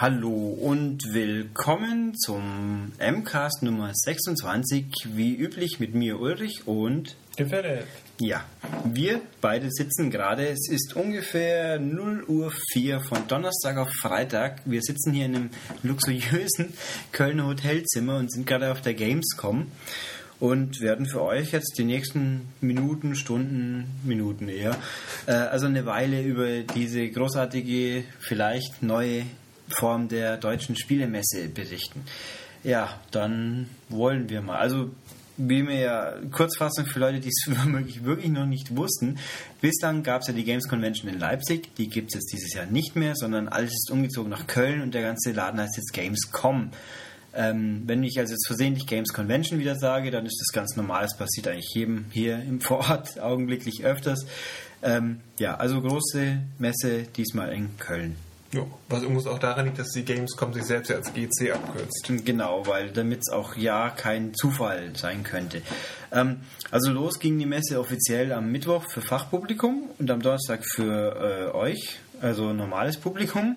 Hallo und willkommen zum MCAST Nummer 26, wie üblich mit mir Ulrich und Gefällt. ja, wir beide sitzen gerade, es ist ungefähr 0 Uhr 4 von Donnerstag auf Freitag. Wir sitzen hier in einem luxuriösen Kölner Hotelzimmer und sind gerade auf der Gamescom und werden für euch jetzt die nächsten Minuten, Stunden, Minuten eher, äh, also eine Weile über diese großartige, vielleicht neue Form der deutschen Spielemesse berichten. Ja, dann wollen wir mal. Also wie mir ja Kurzfassung für Leute, die es womöglich wirklich noch nicht wussten. Bislang gab es ja die Games Convention in Leipzig, die gibt es jetzt dieses Jahr nicht mehr, sondern alles ist umgezogen nach Köln und der ganze Laden heißt jetzt Gamescom. Ähm, wenn ich also jetzt versehentlich Games Convention wieder sage, dann ist das ganz normal. Das passiert eigentlich jedem hier im Vorort augenblicklich öfters. Ähm, ja, also große Messe diesmal in Köln. Ja, was übrigens auch daran liegt, dass die Gamescom sich selbst ja als GC abkürzt. Genau, weil damit es auch ja kein Zufall sein könnte. Ähm, also los ging die Messe offiziell am Mittwoch für Fachpublikum und am Donnerstag für äh, euch, also normales Publikum.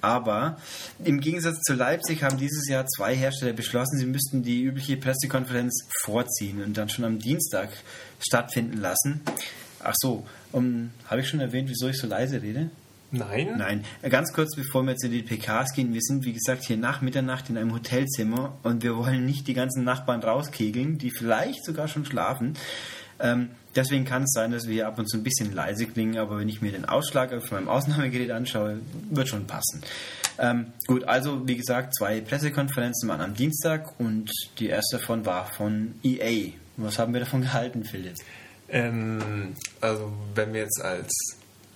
Aber im Gegensatz zu Leipzig haben dieses Jahr zwei Hersteller beschlossen, sie müssten die übliche Pressekonferenz vorziehen und dann schon am Dienstag stattfinden lassen. Ach so, um, habe ich schon erwähnt, wieso ich so leise rede? Nein? Nein, ganz kurz bevor wir zu den PKs gehen, wir sind wie gesagt hier nach Mitternacht in einem Hotelzimmer und wir wollen nicht die ganzen Nachbarn rauskegeln, die vielleicht sogar schon schlafen. Ähm, deswegen kann es sein, dass wir ab und zu ein bisschen leise klingen, aber wenn ich mir den Ausschlag auf meinem Ausnahmegerät anschaue, wird schon passen. Ähm, gut, also wie gesagt, zwei Pressekonferenzen waren am Dienstag und die erste davon war von EA. Was haben wir davon gehalten, Philipp? Ähm, also wenn wir jetzt als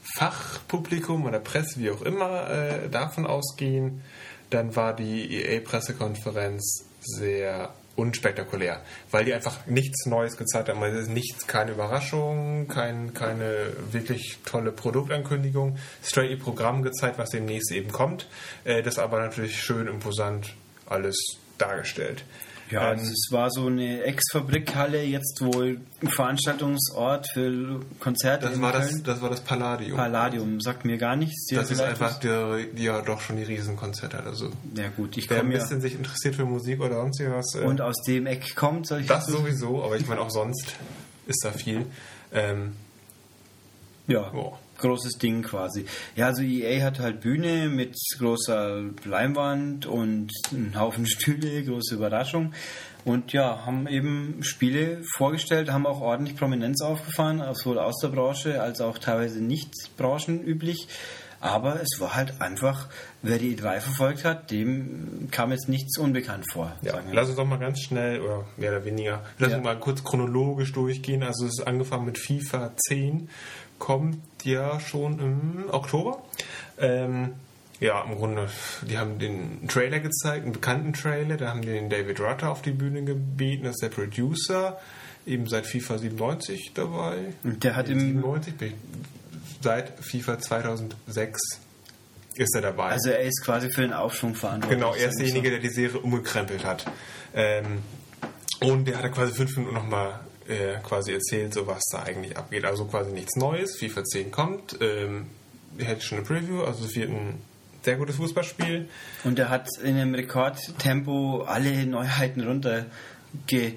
Fachpublikum oder Presse, wie auch immer, äh, davon ausgehen, dann war die EA-Pressekonferenz sehr unspektakulär, weil die einfach nichts Neues gezeigt haben. Ist nichts, keine Überraschung, kein, keine wirklich tolle Produktankündigung. Straight ihr Programm gezeigt, was demnächst eben kommt. Äh, das aber natürlich schön imposant alles dargestellt. Ja, also es war so eine Ex-Fabrikhalle, jetzt wohl ein Veranstaltungsort für Konzerte. Das war Köln. das, das war das Palladium. Palladium, sagt mir gar nichts. Das ist einfach die, die ja doch schon die Riesenkonzerte hat. Also? Ja gut, ich wer ein komme ja... bisschen sich interessiert für Musik oder sonst was, äh, Und aus dem Eck kommt, soll ich das dazu- sowieso, aber ich meine auch sonst ist da viel. Ähm, Ja, Boah. Großes Ding quasi. Ja, also EA hat halt Bühne mit großer Leinwand und einen Haufen Stühle, große Überraschung. Und ja, haben eben Spiele vorgestellt, haben auch ordentlich Prominenz aufgefahren, sowohl aus der Branche als auch teilweise nicht branchenüblich. Aber es war halt einfach, wer die E3 verfolgt hat, dem kam jetzt nichts unbekannt vor. ja, lass uns doch mal ganz schnell, oder mehr oder weniger, lass Ja. uns mal kurz chronologisch durchgehen. Also es ist angefangen mit FIFA 10, kommt ja schon im Oktober. Ähm, ja, im Grunde, die haben den Trailer gezeigt, einen bekannten Trailer, da haben die den David Rutter auf die Bühne gebeten, das ist der Producer, eben seit FIFA 97 dabei. Und der hat im 97, bin ich- seit FIFA 2006 ist er dabei. Also er ist quasi für den Aufschwung verantwortlich. Genau, er ist derjenige, der die Serie umgekrempelt hat. Ähm, und der hat quasi fünf Minuten nochmal äh, quasi erzählt, so was da eigentlich abgeht. Also quasi nichts Neues. FIFA 10 kommt. Ähm, er hätte schon eine Preview, also es wird ein sehr gutes Fußballspiel. Und er hat in einem Rekordtempo alle Neuheiten runter ge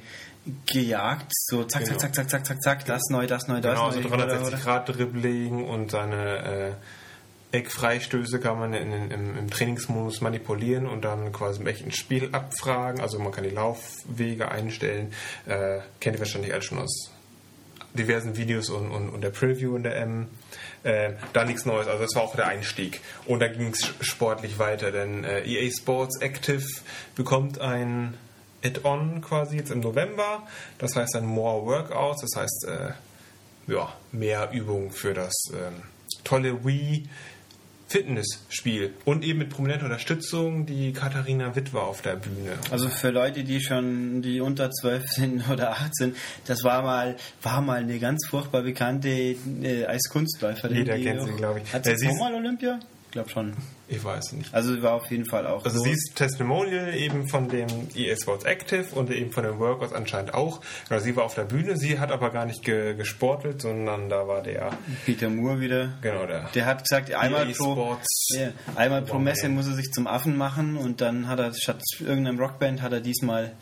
gejagt. So zack, Genau. zack, zack, zack, zack, zack, zack, das neu, das neu, das Genau, neu. so 360 Grad Dribbling und seine äh, Eckfreistöße kann man in, in, im, Trainingsmodus manipulieren und dann quasi im echten Spiel abfragen. Also man kann die Laufwege einstellen. Äh, kennt ihr wahrscheinlich alle schon aus diversen Videos und, und, und der Preview in der M. Äh, da nichts Neues, also das war auch der Einstieg. Und dann ging es sportlich weiter, denn äh, EA Sports Active bekommt ein Add-on quasi jetzt im November. Das heißt dann More Workouts, das heißt äh, ja, mehr Übung für das ähm, tolle Wii Fitnessspiel und eben mit prominenter Unterstützung die Katharina Witt war auf der Bühne. Also für Leute, die schon die unter 12 sind oder 18, das war mal war mal eine ganz furchtbar bekannte äh, Eiskunstläuferin. Jeder kennt sie, glaub ich. Hat sie ist- auch mal Olympia? glaube schon. Ich weiß nicht. Also war auf jeden Fall auch. Also so. sie ist Testimonial eben von dem EA Sports Active und eben von den Workouts anscheinend auch. Genau, sie war auf der Bühne, sie hat aber gar nicht ge gesportelt, sondern da war der Peter Moore wieder. Genau, der. Der hat gesagt, einmal pro, ja, einmal pro Messe muss er sich zum Affen machen und dann hat er statt irgendeinem Rockband hat er diesmal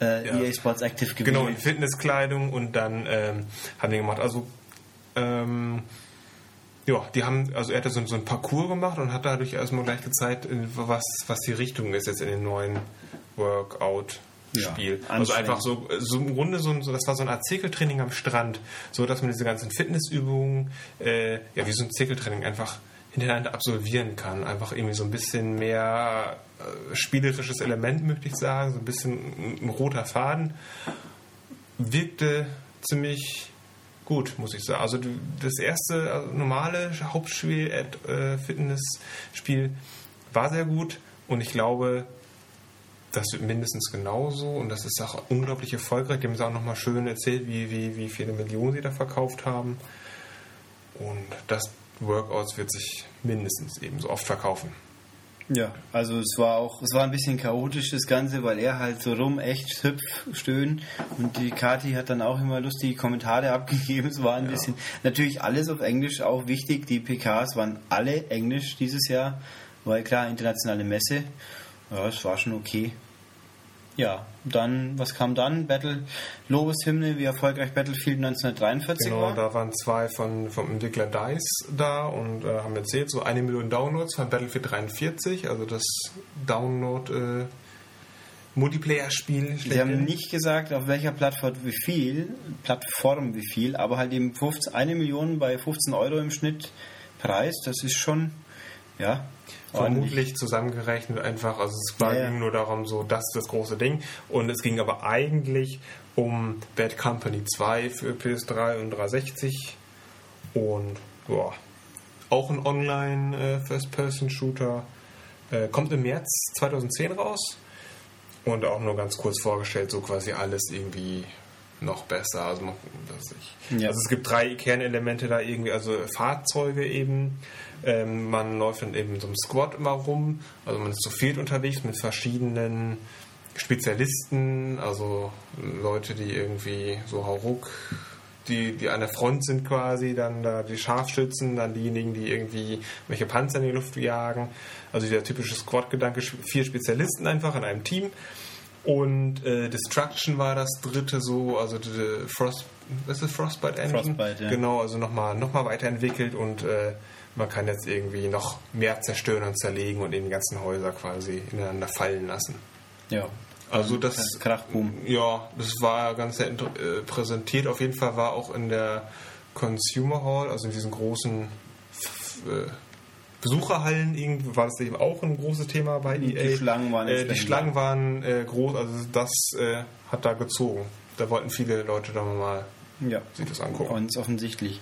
äh, Ja. EA Sports Active Genau, in gewählt. Fitnesskleidung und dann ähm, haben die gemacht. Also ähm, ja, die haben, also er hatte so, so ein Parcours gemacht und hat dadurch erstmal gleich gezeigt, was, was die Richtung ist jetzt in dem neuen Workout-Spiel. Ja, also einfach so, so im Grunde so, ein- so, das war so eine Art Zirkeltraining am Strand, so dass man diese ganzen Fitnessübungen, äh, ja, wie so ein Zirkeltraining einfach hintereinander absolvieren kann. Einfach irgendwie so ein bisschen mehr äh, spielerisches Element, möchte ich sagen, so ein bisschen ein, ein roter Faden wirkte ziemlich gut, muss ich sagen. Also das erste also normale Hauptspiel, äh, Fitnessspiel war sehr gut und ich glaube, das wird mindestens genauso und das ist auch unglaublich erfolgreich. Die haben es auch nochmal schön erzählt, wie, wie, wie viele Millionen sie da verkauft haben. Und das Workouts wird sich mindestens ebenso oft verkaufen. Ja, also es war auch, es war ein bisschen chaotisch das Ganze, weil er halt so rum echt hüpf, stöhn und die Kati hat dann auch immer lustige Kommentare abgegeben. Es war ein bisschen, natürlich alles auf Englisch, auch wichtig. Die PKs waren alle Englisch dieses Jahr, weil klar, internationale Messe. Ja, es war schon okay. Ja, dann, was kam dann? Battle, Lobeshymne, wie erfolgreich Battlefield 1943 Genau, war. da waren zwei von, vom Entwickler DICE da und äh, haben erzählt, so eine Million Downloads von Battlefield 43, also das Download äh, Multiplayer-Spiel. Sie haben nicht gesagt, auf welcher Plattform wie viel, Plattform wie viel, aber halt eben 15, eine Million bei 15 Euro im Schnitt Preis, das ist schon, ja. Vermutlich zusammengerechnet einfach, also es war Ja, nur darum, so das ist das große Ding und es ging aber eigentlich um Bad Company 2 für PS3 und 360 und ja, auch ein Online äh, First-Person-Shooter, äh, kommt im März 2010 raus und auch nur ganz kurz vorgestellt, so quasi alles irgendwie noch besser. Also, man, ich. Ja. also es gibt drei Kernelemente da irgendwie, also Fahrzeuge eben. Ähm, man läuft dann eben so einem Squad immer rum. Also man ist zu viert unterwegs mit verschiedenen Spezialisten, also Leute, die irgendwie so Hauruck, die, die an der Front sind quasi, dann da die Scharfschützen, dann diejenigen, die irgendwie welche Panzer in die Luft jagen. Also der typische Squad-Gedanke, vier Spezialisten einfach in einem Team. Und äh, Destruction war das dritte so, also Frost, was ist das Frostbite Engine? Frostbite, ja. Genau, also nochmal noch mal weiterentwickelt und äh, man kann jetzt irgendwie noch mehr zerstören und zerlegen und eben die ganzen Häuser quasi ineinander fallen lassen. Ja, Also das, Krachboom. ja, das war ganz nett äh, präsentiert. Auf jeden Fall war auch in der Consumer Hall, also in diesen großen äh, Besucherhallen irgendwie, war das eben auch ein großes Thema bei Die EA. Schlangen waren äh, Die Schlangen waren äh, groß, also das äh, hat da gezogen. Da wollten viele Leute da mal Ja, sich das angucken. ganz offensichtlich.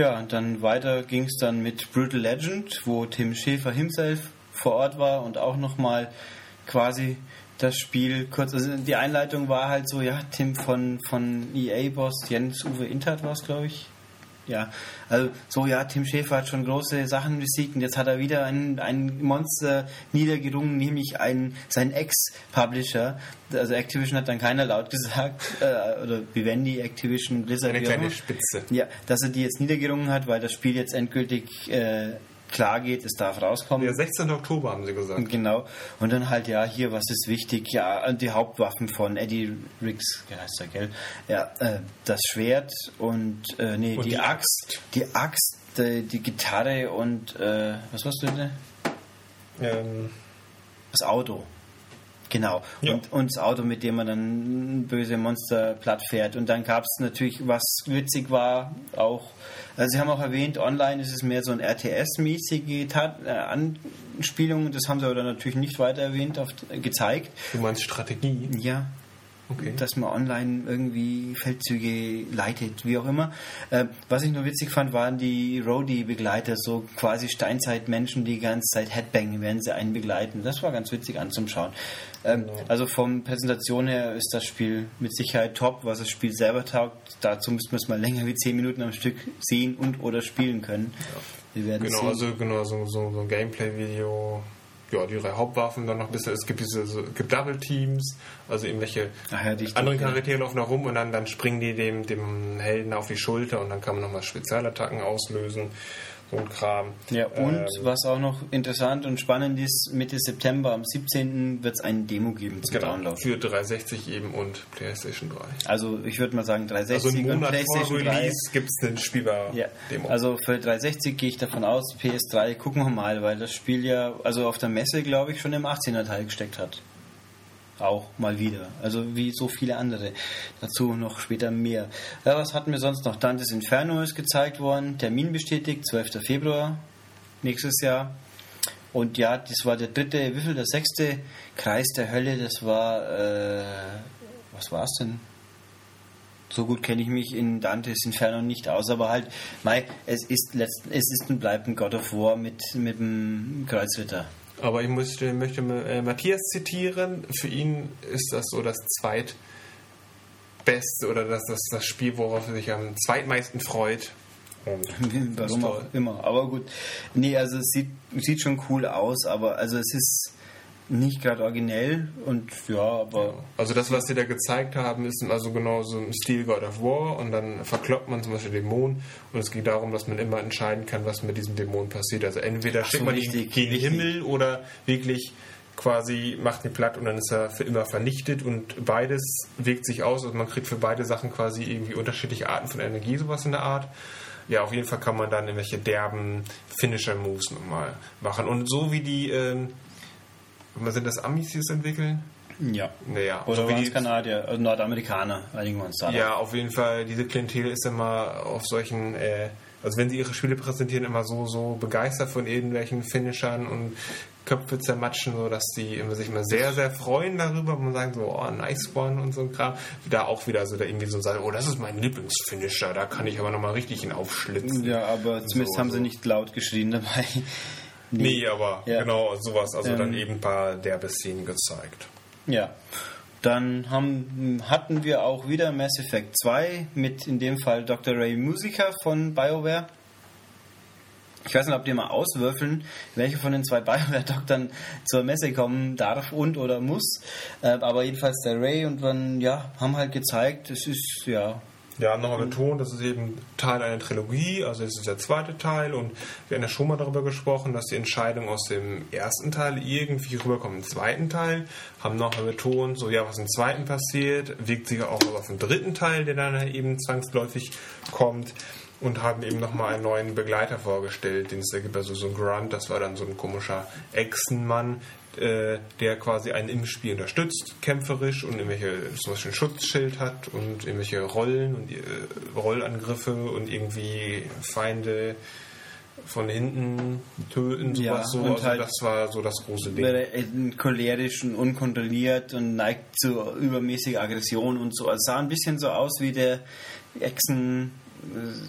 Ja, und dann weiter ging es dann mit Brutal Legend, wo Tim Schäfer himself vor Ort war und auch nochmal quasi das Spiel kurz, also die Einleitung war halt so, ja, Tim von, von EA-Boss Jens Uwe Intert war es, glaube ich. Ja, also so, ja, Tim Schäfer hat schon große Sachen besiegt und jetzt hat er wieder ein, ein Monster niedergerungen, nämlich einen, seinen Ex-Publisher. Also Activision hat dann keiner laut gesagt, äh, oder Vivendi, Activision, Blizzard, Eine kleine. Spitze. Ja, dass er die jetzt niedergerungen hat, weil das Spiel jetzt endgültig äh, klar geht, es darf rauskommen. Der 16. Oktober haben sie gesagt. Genau. Und dann halt, ja, hier, was ist wichtig? Ja, die Hauptwaffen von Eddie Riggs, ja, heißt er, gell? Ja, äh, das Schwert und, äh, nee, Und die, die Axt, die Axt, die, die Gitarre und, äh, was warst du denn? Ähm, Das Auto. Genau. Ja. Und, und das Auto, mit dem man dann böse Monster platt fährt. Und dann gab es natürlich, was witzig war, auch, also Sie haben auch erwähnt, online ist es mehr so ein RTS-mäßige äh, Anspielung. Das haben Sie aber dann natürlich nicht weiter erwähnt, auf, gezeigt. du meinst Strategie? Ja, Okay. dass man online irgendwie Feldzüge leitet, wie auch immer. Äh, was ich nur witzig fand, waren die Roadie-Begleiter, so quasi Steinzeitmenschen, die die ganze Zeit Headbangen, während sie einen begleiten. Das war ganz witzig anzuschauen. Ähm, Also von Präsentation her ist das Spiel mit Sicherheit top, was das Spiel selber taugt. Dazu müsste man es mal länger wie 10 Minuten am Stück sehen und oder spielen können. Wir werden Genau, sehen. also genau, so, so, so ein Gameplay-Video. Ja, die drei Hauptwaffen, dann noch ein bisschen, es gibt diese so, gibt Double Teams, also irgendwelche ja, die andere Stücke. Charaktere laufen da rum und dann, dann springen die dem, dem Helden auf die Schulter und dann kann man nochmal Spezialattacken auslösen. So ein Kram. Ja, und Ähm, was auch noch interessant und spannend ist, Mitte September, am 17. wird es eine Demo geben zum genau, Download. für 360 eben und PlayStation 3. Also ich würde mal sagen 360 Also einen und Monat vor PlayStation 3. Release gibt es eine spielbare Ja, Demo. also für 360 gehe ich davon aus, PS3 gucken wir mal, weil das Spiel ja, also auf der Messe glaube ich schon im 18er Teil gesteckt hat. Auch mal wieder. Also wie so viele andere. Dazu noch später mehr. Ja, was hatten wir sonst noch? Dantes Inferno ist gezeigt worden, Termin bestätigt, 12. Februar nächstes Jahr. Und ja, das war der dritte, wie viel, der sechste Kreis der Hölle, das war, äh, was war es denn? So gut kenne ich mich in Dantes Inferno nicht aus, aber halt, mei, es ist letzt, es ist und bleibt ein God of War mit, mit dem Kreuzritter. Aber ich möchte, möchte äh, Matthias zitieren. Für ihn ist das so das zweitbeste oder das, das, das Spiel, worauf er sich am zweitmeisten freut. Und das ist Warum auch immer. Aber gut. Nee, also es sieht, sieht schon cool aus, aber also es ist nicht gerade originell und ja, aber Also das, was sie da gezeigt haben, ist also genau so im Stil God of War und dann verkloppt man zum Beispiel Dämonen und es geht darum, dass man immer entscheiden kann, was mit diesem Dämon passiert. Also entweder schickt so, man ihn gegen den. Himmel oder wirklich quasi macht ihn platt und dann ist er für immer vernichtet und beides wirkt sich aus. Also man kriegt für beide Sachen quasi irgendwie unterschiedliche Arten von Energie, sowas in der Art. Ja, auf jeden Fall kann man dann irgendwelche derben Finisher-Moves nochmal machen. Und so wie die, ähm, was sind das Amis, die es entwickeln? ja. Naja, Oder so wie waren die, es Kanadier, also Nordamerikaner, einigen wir uns da. ja, auf jeden Fall, diese Klientel ist immer auf solchen, äh, also wenn sie ihre Spiele präsentieren, immer so, so begeistert von irgendwelchen Finishern und Köpfe zermatschen, so dass die immer, sich immer sehr, sehr freuen darüber und sagen so, oh, nice one und so ein Kram. Da auch wieder so, da irgendwie so sagen, oh, das ist mein Lieblingsfinisher, da kann ich aber nochmal richtig ihn aufschlitzen. Ja, aber zumindest so, haben sie so. nicht laut geschrien dabei. Nee, aber Ja. genau sowas, also dann Ähm. eben ein paar derbe Szenen gezeigt. Ja. Dann haben, hatten wir auch wieder Mass Effect 2 mit in dem Fall Dr. Ray Musiker von BioWare. Ich weiß nicht, ob die mal auswürfeln, welche von den zwei BioWare-Doktoren zur Messe kommen darf und oder muss. Äh, aber jedenfalls der Ray und dann, ja, haben halt gezeigt, es ist, ja, Ja, nochmal betont, das ist eben Teil einer Trilogie, also es ist der zweite Teil und wir haben ja schon mal darüber gesprochen, dass die Entscheidung aus dem ersten Teil irgendwie rüberkommt im zweiten Teil, haben nochmal betont, so ja, was im zweiten passiert, wirkt sich auch auf den dritten Teil, der dann eben zwangsläufig kommt und haben eben nochmal einen neuen Begleiter vorgestellt, den es da gibt, also so ein Grunt, das war dann so ein komischer Echsenmann, äh, der quasi einen im Spiel unterstützt, kämpferisch und irgendwelche zum Beispiel ein Schutzschild hat und irgendwelche Rollen und äh, Rollangriffe und irgendwie Feinde von hinten töten, sowas Ja, so. und Also halt- das war so das große Ding. cholerisch und unkontrolliert und neigt zu übermäßiger Aggression und so. Also sah ein bisschen so aus wie der Echsen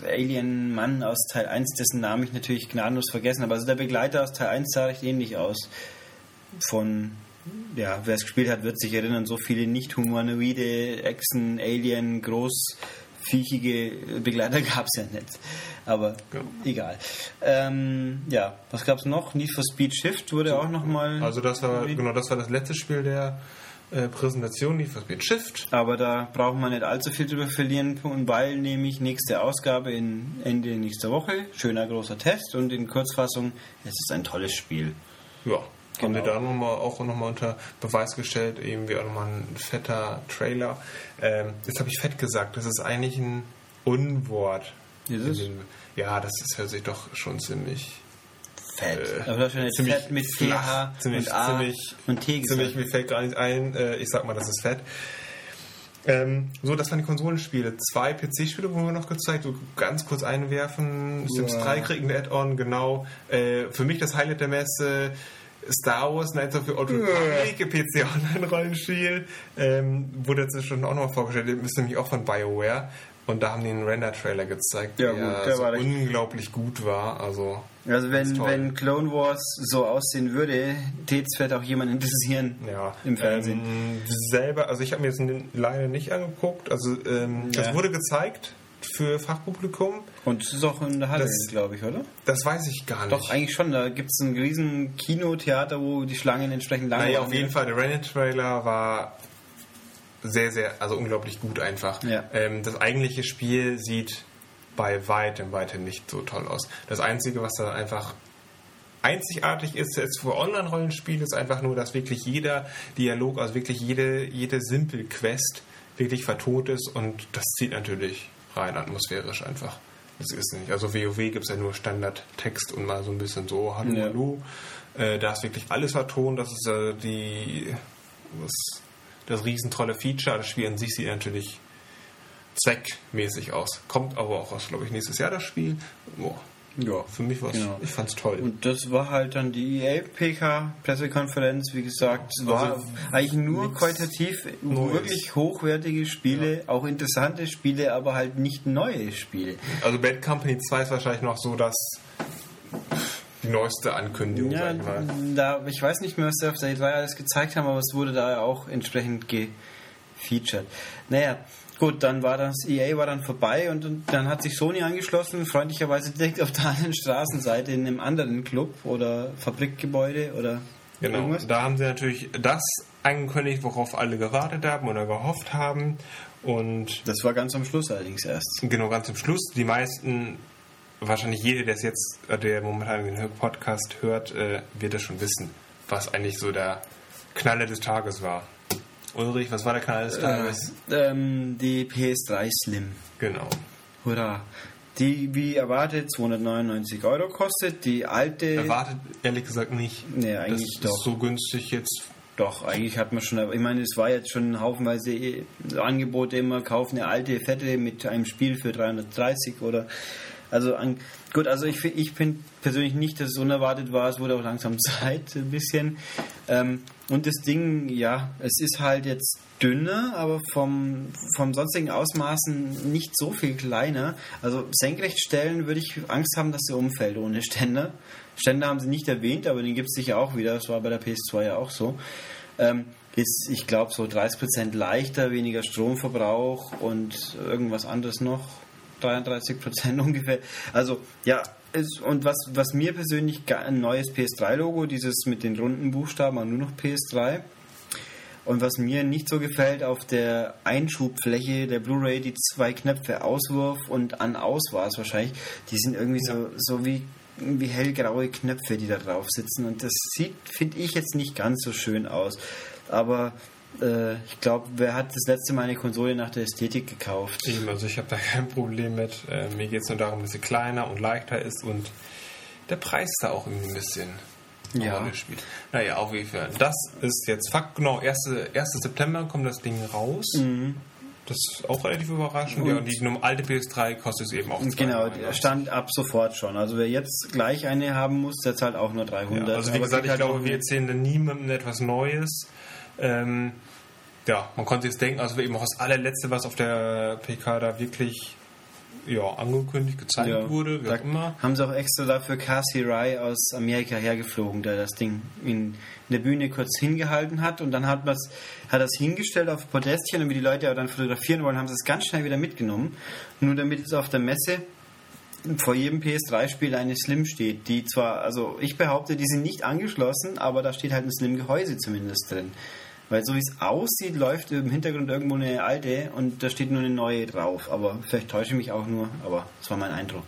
äh, Alien-Mann aus Teil 1, dessen Namen ich natürlich gnadenlos vergessen habe. Also der Begleiter aus Teil 1 sah recht ähnlich aus. Von, ja, wer es gespielt hat, wird sich erinnern, so viele nicht humanoide Echsen, Alien, großviechige Begleiter gab es ja nicht. Aber Ja. egal. Ähm, ja, was gab es noch? Need for Speed Shift wurde auch nochmal. Also das war genau das war das letzte Spiel der äh, Präsentation, die Speed Shift. Aber da brauchen wir nicht allzu viel drüber verlieren, und weil nämlich nächste Ausgabe in Ende nächster Woche, schöner großer Test und in Kurzfassung, es ist ein tolles Spiel. Ja, haben wir Genau. da noch mal, auch nochmal unter Beweis gestellt, eben wie auch nochmal ein fetter Trailer. Ähm, jetzt habe ich fett gesagt, das ist eigentlich ein Unwort. Dem- Ja, das ist, hört sich doch schon ziemlich, Fett. Äh, nicht ziemlich Fett mit flach, ziemlich- und A ziemlich- und T gesagt. ziemlich, mir fällt gar nicht ein, äh, ich sag mal, das ist fett. Ähm, so, das waren die Konsolenspiele. Zwei PC-Spiele wurden wir noch gezeigt, so ganz kurz einwerfen. Sims Ja. 3 kriegt ein Add-on, genau. Äh, für mich das Highlight der Messe. Star Wars Knights of the Old Republic, PC Online-Rollenspiel, ähm, wurde jetzt schon auch noch vorgestellt, das ist nämlich auch von BioWare. Und da haben die einen Render-Trailer gezeigt, Ja, der, gut, der so unglaublich gut war. Also, Also wenn, wenn Clone Wars so aussehen würde, täte es vielleicht auch jemand interessieren ja. im Fernsehen. Ähm, selber, also ich habe mir jetzt leider nicht angeguckt. Also, ähm, Ja. das wurde gezeigt. Für Fachpublikum. Und es ist auch in der Halle, glaube ich, oder? Das weiß ich gar nicht. Doch, eigentlich schon. Da gibt es ein riesen Kinotheater, wo die Schlangen entsprechend lang Naja, auf jeden Fall, der Rennet-Trailer war sehr, sehr, also unglaublich gut einfach. Ja. Ähm, das eigentliche Spiel sieht bei weitem, weitem nicht so toll aus. Das Einzige, was da einfach einzigartig ist jetzt für Online-Rollenspiele, ist einfach nur, dass wirklich jeder Dialog, also wirklich jede, jede Simple-Quest wirklich vertont ist und das zieht natürlich rein atmosphärisch einfach. Das ist nicht. Also WoW gibt es ja nur Standardtext und mal so ein bisschen so, hallo, Ja. hallo. Äh, da ist wirklich alles vertont, das ist äh, die das, das riesentolle Feature. Das Spiel an sich sieht natürlich zweckmäßig aus. Kommt aber auch aus, glaube ich, nächstes Jahr das Spiel. Boah, Ja. für mich war es, Genau. ich fand es toll. Und das war halt dann die EA-PK-Pressekonferenz, wie gesagt. Es war Also eigentlich nur qualitativ Neues. wirklich hochwertige Spiele, auch interessante Spiele, aber halt nicht neue Spiele. Also Bad Company 2 ist wahrscheinlich noch so das die neueste Ankündigung, Ja, sag ich mal. da, ich weiß nicht mehr, was sie auf der E3 alles gezeigt haben, aber es wurde da auch entsprechend gefeatured. Naja, gut, dann war das EA war dann vorbei und, und dann hat sich Sony angeschlossen, freundlicherweise direkt auf der anderen Straßenseite in einem anderen Club oder Fabrikgebäude oder Genau. irgendwas. Da haben sie natürlich das angekündigt, worauf alle gewartet haben oder gehofft haben. Und Das war ganz am Schluss allerdings erst. genau ganz zum Schluss, die meisten, wahrscheinlich jeder, der es jetzt, der momentan den Podcast hört, äh, wird es schon wissen, was eigentlich so der Knaller des Tages war. Ulrich, was war der Knaller des Tages? Ähm, die PS3 Slim. Genau. Hurra. Die, wie erwartet, 299 Euro kostet. Die alte. Erwartet ehrlich gesagt nicht. Nee, eigentlich das doch. ist so günstig jetzt. Doch, eigentlich hat man schon, ich meine, es war jetzt schon haufenweise eh Angebote immer, kauf eine alte Fette mit einem Spiel für 330 oder also an, gut, also ich, ich finde persönlich nicht, dass es unerwartet war, es wurde auch langsam Zeit ein bisschen. Ähm, und das Ding, ja, es ist halt jetzt dünner, aber vom, vom sonstigen Ausmaßen nicht so viel kleiner. Also senkrecht stellen würde ich Angst haben, dass sie umfällt ohne Ständer. Ständer haben sie nicht erwähnt, aber den gibt es sicher auch wieder. Das war bei der PS2 ja auch so. Ähm, ist, ich glaube, so 30% leichter, weniger Stromverbrauch und irgendwas anderes noch. 33% ungefähr. Also, ja, ist, und was, was mir persönlich ein neues PS3-Logo, dieses mit den runden Buchstaben, aber nur noch PS3. Und was mir nicht so gefällt, auf der Einschubfläche der Blu-ray die zwei Knöpfe Auswurf und An-Aus war es wahrscheinlich, die sind irgendwie so, so wie, wie hellgraue Knöpfe, die da drauf sitzen. Und das sieht, finde ich, jetzt nicht ganz so schön aus. Aber äh, ich glaube, wer hat das letzte Mal eine Konsole nach der Ästhetik gekauft? Eben, also ich habe da kein Problem mit. Äh, mir geht es nur darum, dass sie kleiner und leichter ist und der Preis da auch irgendwie ein bisschen Ja. Rolle spielt. Naja, auf jeden Fall. Das ist jetzt Fakt, genau, 1. 1. September kommt das Ding raus. Das ist auch relativ überraschend. ja, Und- und die num- alte PS3 kostet es eben auch Genau, 299. der stand ab sofort schon. Also wer jetzt gleich eine haben muss, der zahlt auch nur 300. Ja, also wie Aber gesagt, ich halt glaube, wir erzählen da niemandem etwas Neues. Ähm, ja, man konnte jetzt denken, also eben auch das allerletzte, was auf der PK da wirklich ja, angekündigt, gezeigt Ja, wurde, wie auch immer. Haben sie auch extra dafür Cassie Rai aus Amerika hergeflogen, der das Ding in, der Bühne kurz hingehalten hat und dann hat man hat das hingestellt auf Podestchen, damit die Leute auch dann fotografieren wollen, haben sie es ganz schnell wieder mitgenommen. Nur damit es auf der Messe vor jedem PS3-Spiel eine Slim steht, die zwar, also ich behaupte, die sind nicht angeschlossen, aber da steht halt ein Slim-Gehäuse zumindest drin. Weil so wie es aussieht, läuft im Hintergrund irgendwo eine alte und da steht nur eine neue drauf. Aber vielleicht täusche ich mich auch nur, aber das war mein Eindruck.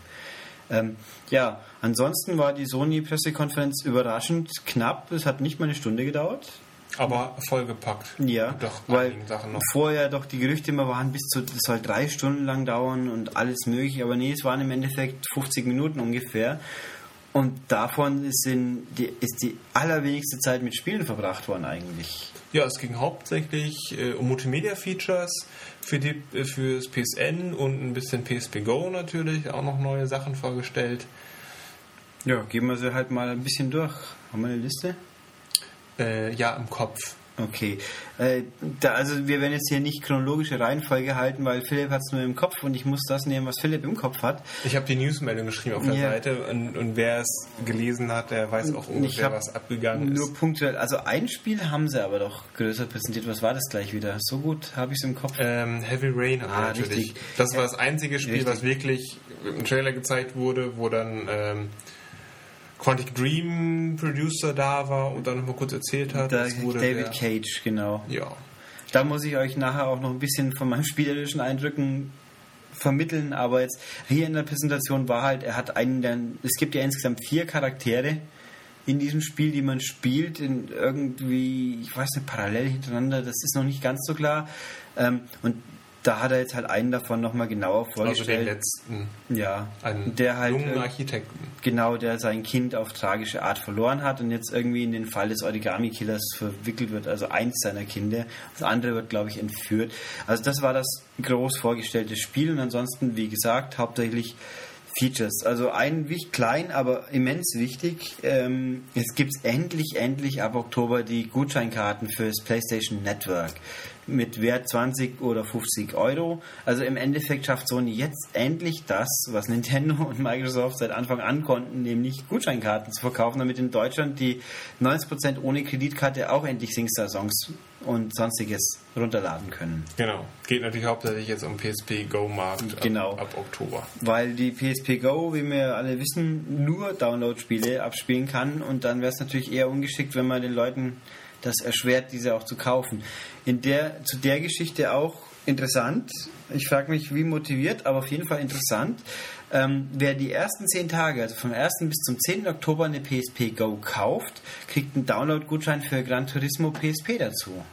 Ähm, ja, ansonsten war die Sony-Pressekonferenz überraschend knapp. Es hat nicht mal eine Stunde gedauert. Aber vollgepackt. Ja, Doch, weil vorher doch die Gerüchte immer waren, bis zu, das soll drei Stunden lang dauern und alles mögliche. Aber nee, es waren im Endeffekt 50 Minuten ungefähr. Und davon ist, in die, ist die allerwenigste Zeit mit Spielen verbracht worden eigentlich. Ja, es ging hauptsächlich äh, um Multimedia-Features für die, äh, fürs PSN und ein bisschen PSP Go natürlich, auch noch neue Sachen vorgestellt. Ja, gehen wir sie halt mal ein bisschen durch. Haben wir eine Liste? Äh, ja, im Kopf. Okay. Äh, da, also wir werden jetzt hier nicht chronologische Reihenfolge halten, weil Philipp hat es nur im Kopf und ich muss das nehmen, was Philipp im Kopf hat. Ich habe die Newsmeldung geschrieben auf der Ja. Seite und, und wer es gelesen hat, der weiß auch ungefähr, was abgegangen Nur ist. punktuell, also ein Spiel haben sie aber doch größer präsentiert. Was war das gleich wieder? So gut habe ich es im Kopf. Ähm, Heavy Rain Ah, natürlich. richtig. Das war das einzige Spiel, Richtig. was wirklich im Trailer gezeigt wurde, wo dann ähm, Quantic Dream Producer da war und dann nochmal kurz erzählt hat. Da, das wurde David der, Cage, genau. Ja. Da muss ich euch nachher auch noch ein bisschen von meinen spielerischen Eindrücken vermitteln, aber jetzt hier in der Präsentation war halt, er hat einen der, es gibt ja insgesamt vier Charaktere in diesem Spiel, die man spielt, in irgendwie, ich weiß nicht, parallel hintereinander, das ist noch nicht ganz so klar. Ähm, und da hat er jetzt halt einen davon nochmal genauer Also den vorgestellt. letzten. ja, Einen der halt jungen äh, Architekten. Genau, der sein Kind auf tragische Art verloren hat und jetzt irgendwie in den Fall des Origami-Killers verwickelt wird, also eins seiner Kinder. Das andere wird, glaube ich, entführt. Also das war das groß vorgestellte Spiel und ansonsten, wie gesagt, hauptsächlich Features. Also ein klein, aber immens wichtig. Ähm, es gibt endlich, endlich ab Oktober die Gutscheinkarten fürs PlayStation Network mit Wert 20 oder 50 Euro. Also im Endeffekt schafft Sony jetzt endlich das, was Nintendo und Microsoft seit Anfang an konnten, nämlich Gutscheinkarten zu verkaufen, damit in Deutschland die 90% ohne Kreditkarte auch endlich Singstar-Songs und sonstiges runterladen können. Genau. Geht natürlich hauptsächlich jetzt um PSP Go Markt Genau. ab, ab Oktober. Weil die PSP Go, wie wir alle wissen, nur Download-Spiele abspielen kann und dann wäre es natürlich eher ungeschickt, wenn man den Leuten das erschwert, diese auch zu kaufen. In der, zu der Geschichte auch interessant. Ich frage mich, wie motiviert, aber auf jeden Fall interessant. Ähm, wer die ersten 10 Tage, also vom 1. bis zum 10. Oktober eine PSP Go kauft, kriegt einen Download-Gutschein für Gran Turismo PSP dazu.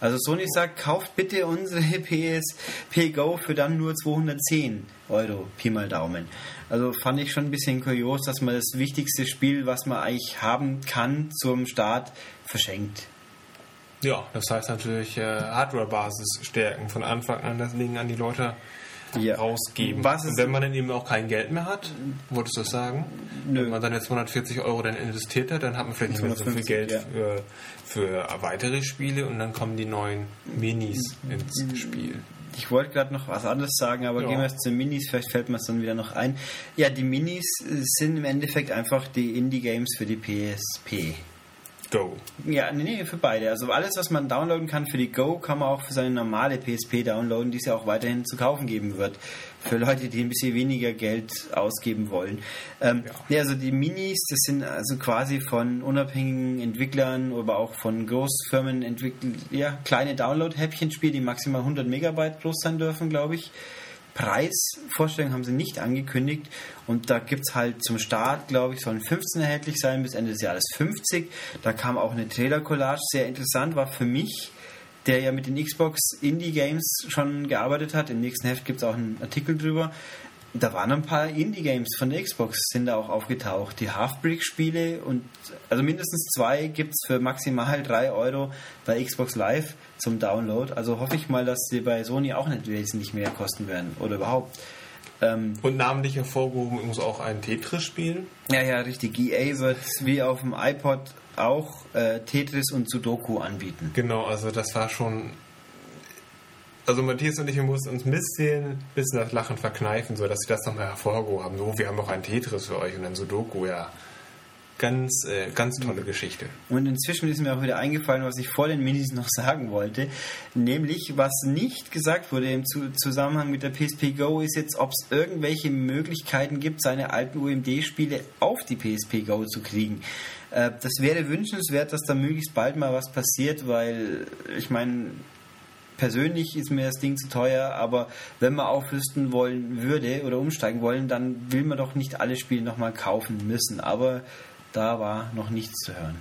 Also Sony sagt, kauft bitte unsere PSP Go für dann nur 210 Euro, Pi mal Daumen. Also fand ich schon ein bisschen kurios, dass man das wichtigste Spiel, was man eigentlich haben kann zum Start, verschenkt. Ja, das heißt natürlich äh, Hardware-Basis stärken von Anfang an das Ding an die Leute Ja. rausgeben. Was Und wenn man dann eben auch kein Geld mehr hat, wolltest du das sagen? Nö. Wenn man dann jetzt 240 Euro dann investiert hat, dann hat man vielleicht nicht mehr so viel 250, Geld ja. für, für weitere Spiele und dann kommen die neuen Minis ins Spiel. Ich wollte gerade noch was anderes sagen, aber Ja. gehen wir jetzt zu den Minis, vielleicht fällt mir es dann wieder noch ein. Ja, die Minis sind im Endeffekt einfach die Indie-Games für die PSP. Go. Ja, nee, nee, für beide. Also alles, was man downloaden kann für die Go, kann man auch für seine normale PSP downloaden, die es ja auch weiterhin zu kaufen geben wird. Für Leute, die ein bisschen weniger Geld ausgeben wollen. Ähm, Ja. nee, also die Minis, das sind also quasi von unabhängigen Entwicklern, aber auch von Großfirmen entwickelt, ja, kleine Download-Häppchenspiele, die maximal 100 Megabyte groß sein dürfen, glaube ich. Preisvorstellung haben sie nicht angekündigt und da gibt es halt zum Start, glaube ich, sollen 15 erhältlich sein, bis Ende des Jahres 50. Da kam auch eine Trailer-Collage, sehr interessant war für mich, der ja mit den Xbox Indie-Games schon gearbeitet hat. Im nächsten Heft gibt es auch einen Artikel drüber. Da waren ein paar Indie-Games von der Xbox, sind da auch aufgetaucht. Die Half-Brick-Spiele und also mindestens zwei gibt es für maximal 3 Euro bei Xbox Live zum Download. Also hoffe ich mal, dass sie bei Sony auch nicht wesentlich mehr kosten werden oder überhaupt. Ähm, Und namentlich hervorgehoben übrigens auch ein Tetris-Spiel. ja, ja, richtig. EA wird wie auf dem iPod auch äh, Tetris und Sudoku anbieten. Genau, also das war schon. Also Matthias und ich, wir mussten uns ein bisschen, bisschen das Lachen verkneifen, so dass sie das nochmal hervorgehoben haben. So, wir haben auch ein Tetris für euch und ein Sudoku, ja. Ganz, äh, ganz tolle Geschichte. Und inzwischen ist mir auch wieder eingefallen, was ich vor den Minis noch sagen wollte. Nämlich, was nicht gesagt wurde im Zu- Zusammenhang mit der PSP Go, ist jetzt, ob es irgendwelche Möglichkeiten gibt, seine alten UMD-Spiele auf die PSP Go zu kriegen. Äh, das wäre wünschenswert, dass da möglichst bald mal was passiert, weil ich meine, persönlich ist mir das Ding zu teuer, aber wenn man aufrüsten wollen würde oder umsteigen wollen, dann will man doch nicht alle Spiele nochmal kaufen müssen. Aber da war noch nichts zu hören.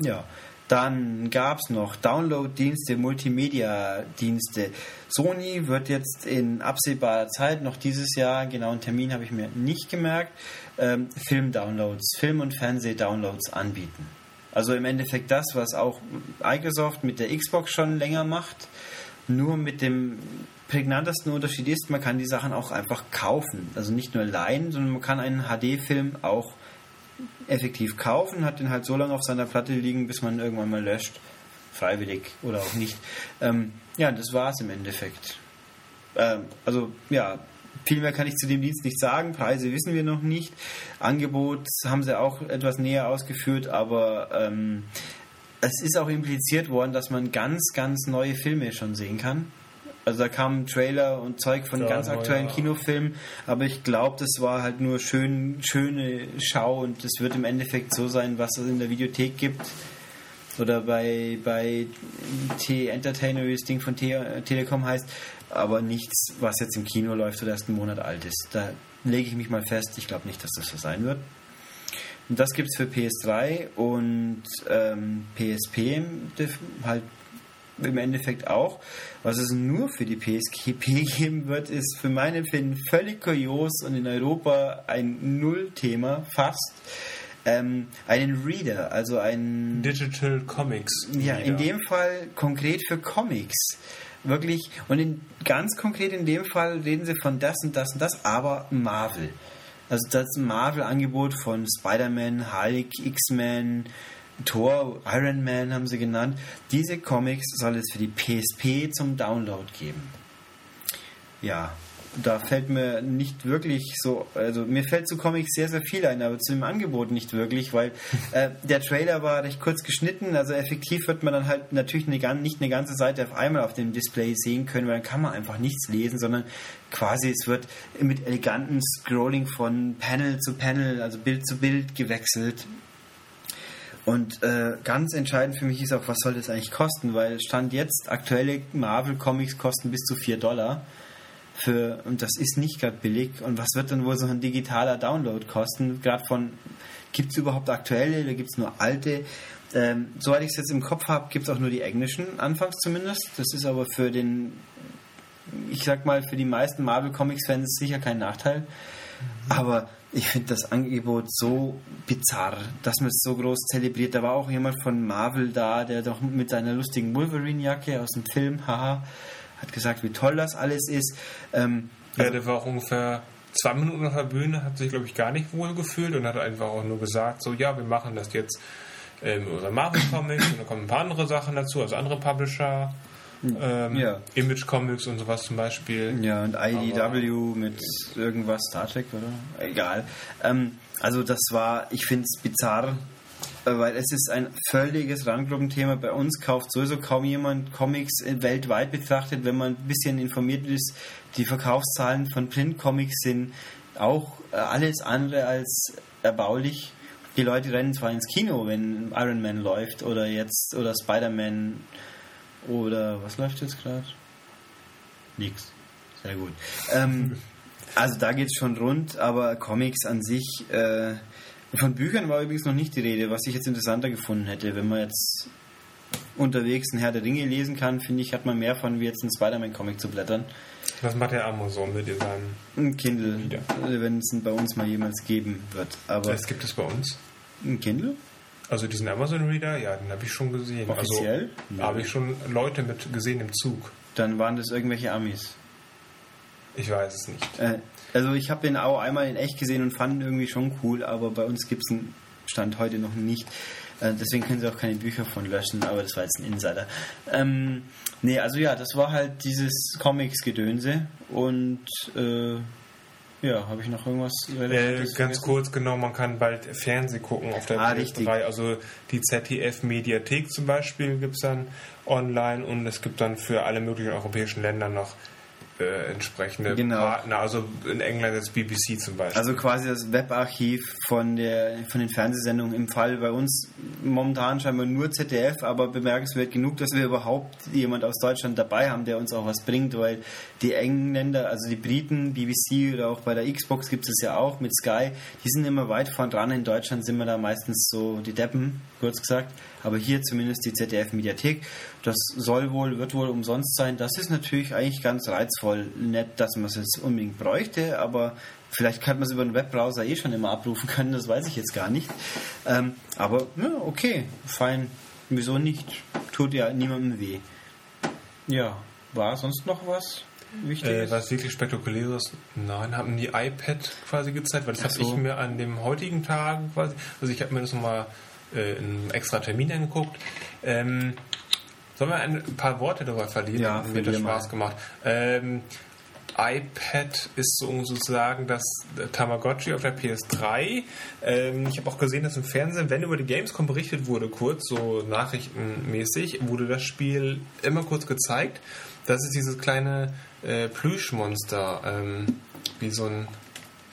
Ja, dann gab es noch Download-Dienste, Multimedia-Dienste. Sony wird jetzt in absehbarer Zeit, noch dieses Jahr, genau einen Termin habe ich mir nicht gemerkt, ähm, Film-Downloads, Film- und Fernseh-Downloads anbieten. Also im Endeffekt das, was auch Microsoft mit der Xbox schon länger macht, nur mit dem prägnantesten Unterschied ist, man kann die Sachen auch einfach kaufen. Also nicht nur leihen, sondern man kann einen HD-Film auch effektiv kaufen, hat den halt so lange auf seiner Platte liegen, bis man irgendwann mal löscht. Freiwillig oder auch nicht. Ähm, ja, das war es im Endeffekt. Ähm, also, ja, viel mehr kann ich zu dem Dienst nicht sagen. Preise wissen wir noch nicht. Angebot haben sie auch etwas näher ausgeführt, aber ähm, es ist auch impliziert worden, dass man ganz, ganz neue Filme schon sehen kann. Also da kamen Trailer und Zeug von Ja, ganz aktuellen Kinofilmen, aber ich glaube, das war halt nur schön, schöne Schau und es wird im Endeffekt so sein, was es in der Videothek gibt. Oder bei, bei T Entertainer, wie das Ding von T Telekom heißt, aber nichts, was jetzt im Kino läuft oder erst einen Monat alt ist. Da lege ich mich mal fest, ich glaube nicht, dass das so sein wird. Und das gibt es für PS3 und ähm, PSP halt im Endeffekt auch. Was es nur für die PSP geben wird, ist für mein Empfinden völlig kurios und in Europa ein Nullthema fast. Ähm, einen Reader, also ein Digital Comics. ja, in Reader. dem Fall konkret für Comics. Wirklich, und in, ganz konkret in dem Fall reden sie von das und das und das, aber Marvel. Also das Marvel-Angebot von Spider-Man, Hulk, X-Men, Thor, Iron Man haben sie genannt. Diese Comics soll es für die PSP zum Download geben. Ja, da fällt mir nicht wirklich so, also mir fällt zu Comics sehr, sehr viel ein, aber zu dem Angebot nicht wirklich, weil äh, der Trailer war recht kurz geschnitten, also effektiv wird man dann halt natürlich eine, nicht eine ganze Seite auf einmal auf dem Display sehen können, weil dann kann man einfach nichts lesen, sondern quasi es wird mit elegantem Scrolling von Panel zu Panel, also Bild zu Bild gewechselt. Und äh, ganz entscheidend für mich ist auch, was soll das eigentlich kosten, weil Stand jetzt aktuelle Marvel-Comics kosten bis zu 4 Dollar. Für, und das ist nicht gerade billig. Und was wird dann wohl so ein digitaler Download kosten? Gerade von, gibt es überhaupt aktuelle oder gibt es nur alte? Ähm, soweit ich es jetzt im Kopf habe, gibt es auch nur die englischen, anfangs zumindest. Das ist aber für den, ich sag mal, für die meisten Marvel-Comics-Fans sicher kein Nachteil. Aber ich finde das Angebot so bizarr, dass man es so groß zelebriert. Da war auch jemand von Marvel da, der doch mit seiner lustigen Wolverine-Jacke aus dem Film, haha, hat gesagt, wie toll das alles ist. Ähm, Ja, der war auch ungefähr zwei Minuten auf der Bühne, hat sich, glaube ich, gar nicht wohl gefühlt und hat einfach auch nur gesagt, so, ja, wir machen das jetzt ähm, unser Marvel Comics und dann kommen ein paar andere Sachen dazu, also andere Publisher, ähm, Ja. Image Comics und sowas zum Beispiel. Ja, und IDW mit irgendwas, Star Trek, oder? Egal. Ähm, also das war, ich finde es bizarr, weil es ist ein völliges Randgruppenthema. Bei uns kauft sowieso kaum jemand Comics äh, weltweit betrachtet. Wenn man ein bisschen informiert ist, die Verkaufszahlen von Print-Comics sind auch äh, alles andere als erbaulich. Die Leute rennen zwar ins Kino, wenn Iron Man läuft oder jetzt oder Spider-Man oder was läuft jetzt gerade? Nix. Sehr gut. Ähm, also da geht's schon rund, aber Comics an sich, äh, von Büchern war übrigens noch nicht die Rede, was ich jetzt interessanter gefunden hätte. Wenn man jetzt unterwegs ein Herr der Ringe lesen kann, finde ich, hat man mehr von wie jetzt ein Spider-Man-Comic zu blättern. Was macht der Amazon mit in seinem... Ein Kindle, äh, wenn es ihn bei uns mal jemals geben wird. Aber Das gibt es bei uns. ein Kindle? Also diesen Amazon Reader, ja, den habe ich schon gesehen. Offiziell? Also, habe ich schon Leute mit gesehen im Zug. Dann waren das irgendwelche Amis. Ich weiß es nicht. Äh, also ich habe den auch einmal in echt gesehen und fand ihn irgendwie schon cool, aber bei uns gibt es einen Stand heute noch nicht. Äh, deswegen können sie auch keine Bücher von löschen, aber das war jetzt ein Insider. Ähm, nee, also ja, das war halt dieses Comics-Gedönse und äh, ja, habe ich noch irgendwas Äh, ganz vergessen? kurz, genau, man kann bald Fernsehen gucken auf der Ah, PS3. richtig. Also die ZDF-Mediathek zum Beispiel gibt es dann online und es gibt dann für alle möglichen europäischen Länder noch äh, entsprechende Genau. Partner. Also in England das BBC zum Beispiel. Also quasi das Webarchiv von, der, von den Fernsehsendungen. Im Fall bei uns momentan scheinbar nur ZDF, aber bemerkenswert genug, dass wir überhaupt jemand aus Deutschland dabei haben, der uns auch was bringt, weil die Engländer, also die Briten, BBC oder auch bei der Xbox gibt es ja auch mit Sky, die sind immer weit vorn dran. In Deutschland sind wir da meistens so die Deppen, kurz gesagt. Aber hier zumindest die ZDF-Mediathek. Das soll wohl, wird wohl umsonst sein. Das ist natürlich eigentlich ganz reizvoll. Nett, dass man es jetzt unbedingt bräuchte, aber vielleicht kann man es über den Webbrowser eh schon immer abrufen können, das weiß ich jetzt gar nicht. Ähm, aber ja, okay, fein. Wieso nicht? Tut ja niemandem weh. Ja, war sonst noch was? Wichtiges? Äh, was wirklich spektakuläres? Nein, haben die iPad quasi gezeigt, weil das Ach habe so. ich mir an dem heutigen Tag quasi, also ich habe mir das nochmal äh, in einem extra Termin angeguckt. Ähm, sollen wir ein paar Worte darüber verlieren? Ja, Mir hat das verlier mal. Spaß gemacht. Ähm, iPad ist so sozusagen das Tamagotchi auf der PS3. Ähm, ich habe auch gesehen, dass im Fernsehen, wenn über die Gamescom berichtet wurde, kurz, so nachrichtenmäßig, wurde das Spiel immer kurz gezeigt. Das ist dieses kleine äh, Plüschmonster, ähm, wie so ein,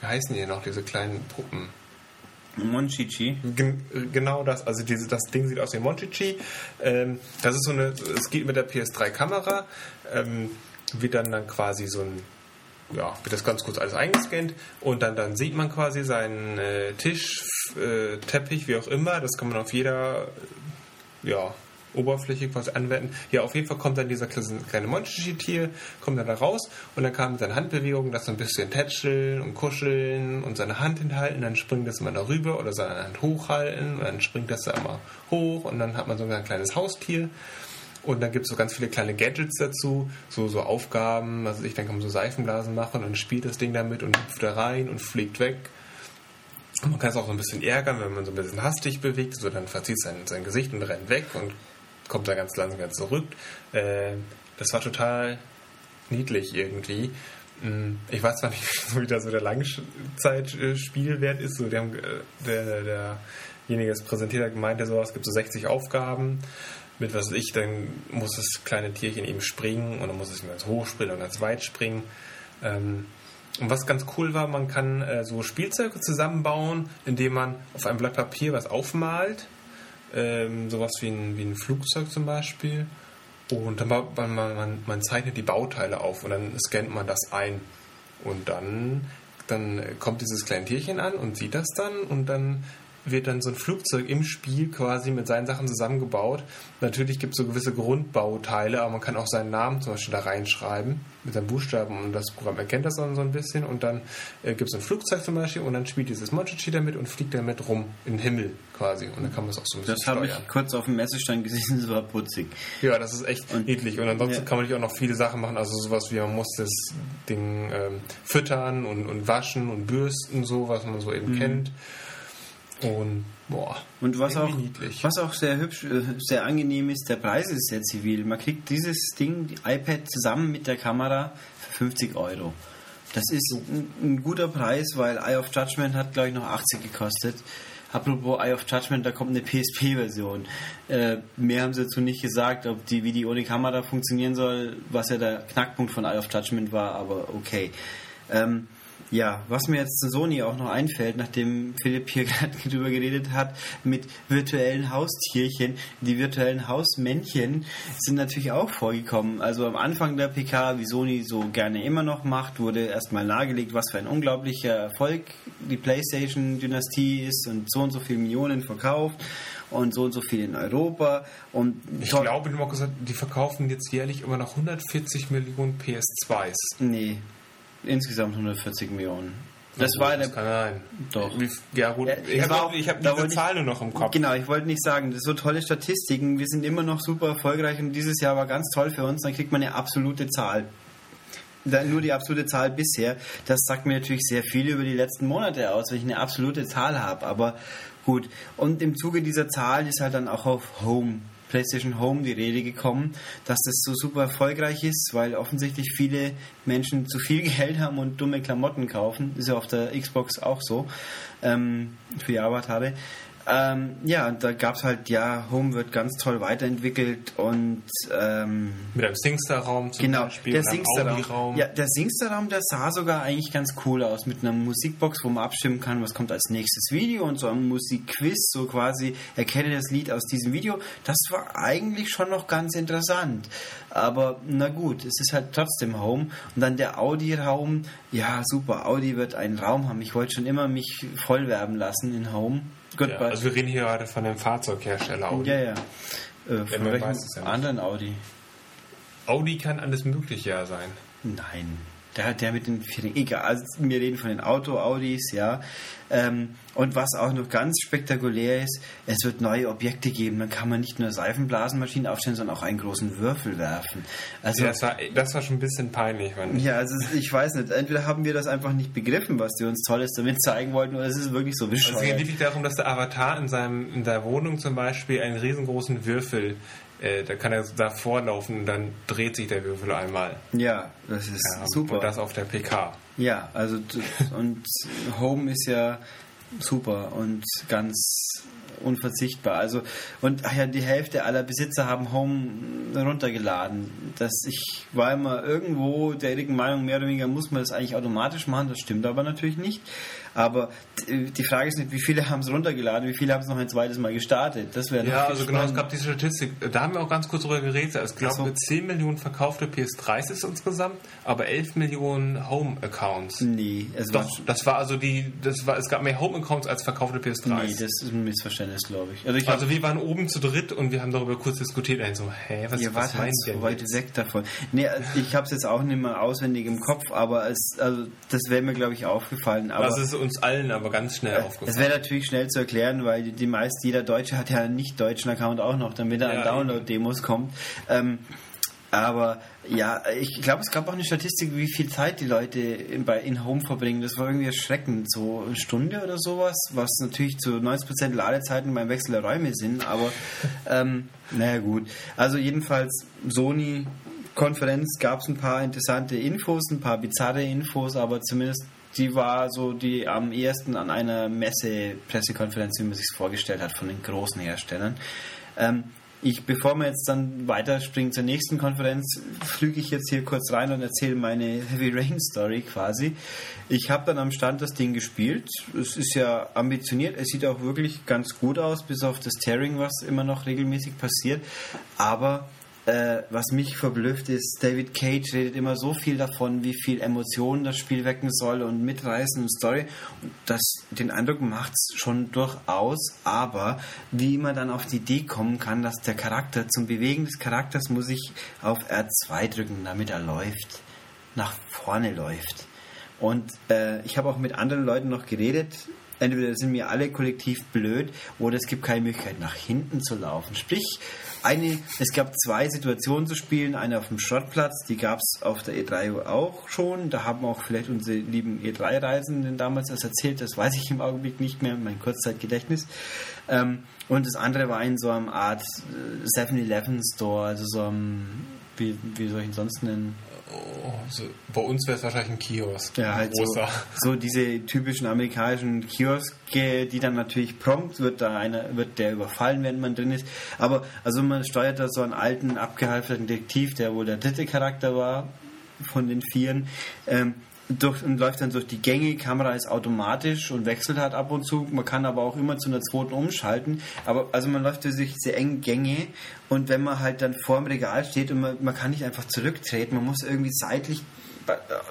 wie heißen die noch, diese kleinen Puppen? Monchichi. Gen genau das, also diese, das Ding sieht aus wie Monchichi. Ähm, das ist so eine, es geht mit der PS3-Kamera, ähm, wird dann dann quasi so ein, ja, wird das ganz kurz alles eingescannt und dann, dann sieht man quasi seinen äh, Tisch, äh, Teppich, wie auch immer. Das kann man auf jeder, ja, Oberfläche quasi anwenden. Ja, auf jeden Fall kommt dann dieser kleine kleine Monchichi-Tier, kommt dann da raus und dann kann mit seinen Handbewegungen das so ein bisschen tätscheln und kuscheln und seine Hand hinhalten, dann springt das immer darüber oder seine Hand hochhalten und dann springt das da immer hoch und dann hat man so ein kleines Haustier. Und dann gibt es so ganz viele kleine Gadgets dazu, so, so Aufgaben, also ich kann man so Seifenblasen machen und dann spielt das Ding damit und hüpft da rein und fliegt weg. Und man kann es auch so ein bisschen ärgern, wenn man so ein bisschen hastig bewegt, so dann verzieht sein, sein Gesicht und rennt weg und kommt da ganz langsam wieder zurück. Äh, das war total niedlich irgendwie. Mm, Ich weiß zwar nicht, wie da so der Langzeitspielwert ist. So, haben, äh, der, der, derjenige, der es präsentiert hat, meinte so, es gibt so 60 Aufgaben. Mit was ich, dann muss das kleine Tierchen eben springen und dann muss es ganz hoch springen und ganz weit springen. Ähm, und was ganz cool war, man kann äh, so Spielzeuge zusammenbauen, indem man auf einem Blatt Papier was aufmalt. Ähm, sowas wie ein, wie ein Flugzeug zum Beispiel. Und dann man, man, man, zeichnet die Bauteile auf und dann scannt man das ein. Und dann, dann kommt dieses kleine Tierchen an und sieht das dann und dann wird dann so ein Flugzeug im Spiel quasi mit seinen Sachen zusammengebaut. Natürlich gibt es so gewisse Grundbauteile, aber man kann auch seinen Namen zum Beispiel da reinschreiben mit seinen Buchstaben und das Programm erkennt das dann so ein bisschen und dann äh, gibt es ein Flugzeug zum Beispiel und dann spielt dieses Monchichi damit und fliegt damit rum in den Himmel quasi und dann kann man es auch so ein bisschen Das habe ich kurz auf dem Messestand gesehen, das war putzig. Ja, das ist echt Und- niedlich. Und ansonsten Ja. kann man natürlich auch noch viele Sachen machen. Also sowas wie man muss das Ding ähm, füttern und, und waschen und bürsten, so, was man so eben Mhm. kennt. Und boah. Und was auch, niedlich. was auch sehr hübsch, äh, sehr angenehm ist, der Preis ist sehr zivil. Man kriegt dieses Ding, die iPad zusammen mit der Kamera für 50 Euro. Das ist ein, ein guter Preis, weil Eye of Judgment hat, glaube ich, noch 80 gekostet. Apropos Eye of Judgment, da kommt eine PSP-Version. Äh, mehr haben sie dazu nicht gesagt, ob die, wie die ohne Kamera funktionieren soll, was ja der Knackpunkt von Eye of Judgment war, aber okay. Ähm, ja, was mir jetzt zu Sony auch noch einfällt, nachdem Philipp hier gerade drüber geredet hat, mit virtuellen Haustierchen, die virtuellen Hausmännchen sind natürlich auch vorgekommen. Also am Anfang der PK, wie Sony so gerne immer noch macht, wurde erstmal nahegelegt, was für ein unglaublicher Erfolg die PlayStation-Dynastie ist und so und so viele Millionen verkauft und so und so viel in Europa und Ich glaube, du hast gesagt, die verkaufen jetzt jährlich immer noch 140 Millionen PS2s. nee, insgesamt 140 Millionen. Das war eine das kann sein. Doch. Ja, gut. Ich habe auch- ich hab da diese Zahl nur noch im Kopf. Genau, ich wollte nicht sagen, das sind so tolle Statistiken. Wir sind immer noch super erfolgreich und dieses Jahr war ganz toll für uns. Dann kriegt man eine absolute Zahl. Da- Nur die absolute Zahl bisher. Das sagt mir natürlich sehr viel über die letzten Monate aus, wenn ich eine absolute Zahl habe. Aber gut. Und im Zuge dieser Zahl ist halt dann auch auf Home, PlayStation Home die Rede gekommen, dass das so super erfolgreich ist, weil offensichtlich viele Menschen zu viel Geld haben und dumme Klamotten kaufen. Ist ja auf der Xbox auch so. Ähm, für die Avatare. Ähm, ja, und da gab es halt, ja, Home wird ganz toll weiterentwickelt und ähm, Mit einem Singstar-Raum zum genau, Beispiel. der einem. Audi-Raum. Ja, der Singster-Raum, der sah sogar eigentlich ganz cool aus mit einer Musikbox, wo man abstimmen kann, was kommt als nächstes Video und so ein Musikquiz, so quasi erkenne das Lied aus diesem Video. Das war eigentlich schon noch ganz interessant. Aber na gut, es ist halt trotzdem Home. Und dann der Audi-Raum, ja super, Audi wird einen Raum haben. Ich wollte schon immer mich vollwerben lassen in Home. Gut, Ja, also wir reden hier gerade von dem Fahrzeughersteller Audi. ja, ja. Äh, von welchem anderen Audi? Audi kann alles Mögliche ja sein. Nein. Der, der mit den vier Egal, also wir reden von den Auto-Audis, ja. Ähm, und was auch noch ganz spektakulär ist, es wird neue Objekte geben. Dann kann man nicht nur Seifenblasenmaschinen aufstellen, sondern auch einen großen Würfel werfen. Also, ja, das, war, das war schon ein bisschen peinlich. Ich. Ja, also ich weiß nicht. Entweder haben wir das einfach nicht begriffen, was die uns Tolles damit zeigen wollten, oder es ist wirklich so bescheuert. Also es geht wirklich darum, dass der Avatar in, seinem, in der Wohnung zum Beispiel einen riesengroßen Würfel äh, da kann er da vorlaufen und dann dreht sich der Würfel einmal. Ja, das ist ja, super. Und das auf der PK. Ja, also und Home ist ja super und ganz unverzichtbar. Also und ach ja, die Hälfte aller Besitzer haben Home runtergeladen. Das ich war immer irgendwo der Meinung, mehr oder weniger muss man das eigentlich automatisch machen. Das stimmt aber natürlich nicht. Aber die Frage ist nicht, wie viele haben es runtergeladen, wie viele haben es noch ein zweites Mal gestartet. Das wäre Ja, also genau, es gab diese Statistik. Da haben wir auch ganz kurz drüber geredet. Es glaube so. 10 Millionen verkaufte PS3s insgesamt, aber 11 Millionen Home-Accounts. Nee, es Doch, war das war also die, das war, es gab mehr Home-Accounts als verkaufte PS3s. Nee, das ist ein Missverständnis, glaube ich. Also, ich also wir waren oben zu dritt und wir haben darüber kurz diskutiert. Ein so, hä, was, Ihr was wart halt so weit weg davon. Nee, ich habe es jetzt auch nicht mehr auswendig im Kopf, aber es, also, das wäre mir, glaube ich, aufgefallen. Aber das ist uns allen aber ganz schnell aufgefallen. Es wäre natürlich schnell zu erklären, weil die, die meist, jeder Deutsche hat ja einen nicht-deutschen Account auch noch, damit er ja, an Download-Demos kommt. Ähm, aber ja, ich glaube, es gab auch eine Statistik, wie viel Zeit die Leute in, bei in Home verbringen. Das war irgendwie erschreckend. So eine Stunde oder sowas, was natürlich zu 90% Ladezeiten beim Wechsel der Räume sind. Aber ähm, naja, gut. Also, jedenfalls, Sony Konferenz gab es ein paar interessante Infos, ein paar bizarre Infos, aber zumindest die war so die am ehesten an einer Messe-Pressekonferenz, wie man sich vorgestellt hat, von den großen Herstellern. Ähm, ich, bevor wir jetzt dann weiterspringen zur nächsten Konferenz, flüge ich jetzt hier kurz rein und erzähle meine Heavy Rain Story quasi. Ich habe dann am Stand das Ding gespielt. Es ist ja ambitioniert, es sieht auch wirklich ganz gut aus, bis auf das Tearing, was immer noch regelmäßig passiert. Aber äh, was mich verblüfft ist, David Cage redet immer so viel davon, wie viel Emotionen das Spiel wecken soll und mitreißen und Story. Das, den Eindruck macht es schon durchaus, aber wie man dann auf die Idee kommen kann, dass der Charakter, zum Bewegen des Charakters muss ich auf R2 drücken, damit er läuft, nach vorne läuft. Und äh, ich habe auch mit anderen Leuten noch geredet, entweder sind mir alle kollektiv blöd oder es gibt keine Möglichkeit nach hinten zu laufen. Sprich, eine, es gab zwei Situationen zu spielen, eine auf dem Schrottplatz, die gab es auf der E3 auch schon. Da haben auch vielleicht unsere lieben E3-Reisenden damals das erzählt, das weiß ich im Augenblick nicht mehr, mein Kurzzeitgedächtnis. Ähm, und das andere war in so einer Art 7-Eleven-Store, äh, also so einem, wie, wie soll ich ihn sonst nennen? Oh, so, bei uns wäre es wahrscheinlich ein Kiosk. Ja, halt so, so, diese typischen amerikanischen Kioske, die dann natürlich prompt wird da einer, wird der überfallen, wenn man drin ist. Aber also man steuert da so einen alten, abgehalfterten Detektiv, der wohl der dritte Charakter war von den Vieren. Ähm, durch, und läuft dann durch die Gänge. Kamera ist automatisch und wechselt halt ab und zu. Man kann aber auch immer zu einer zweiten umschalten. Aber also man läuft durch diese engen Gänge und wenn man halt dann vor dem Regal steht und man, man kann nicht einfach zurücktreten, man muss irgendwie seitlich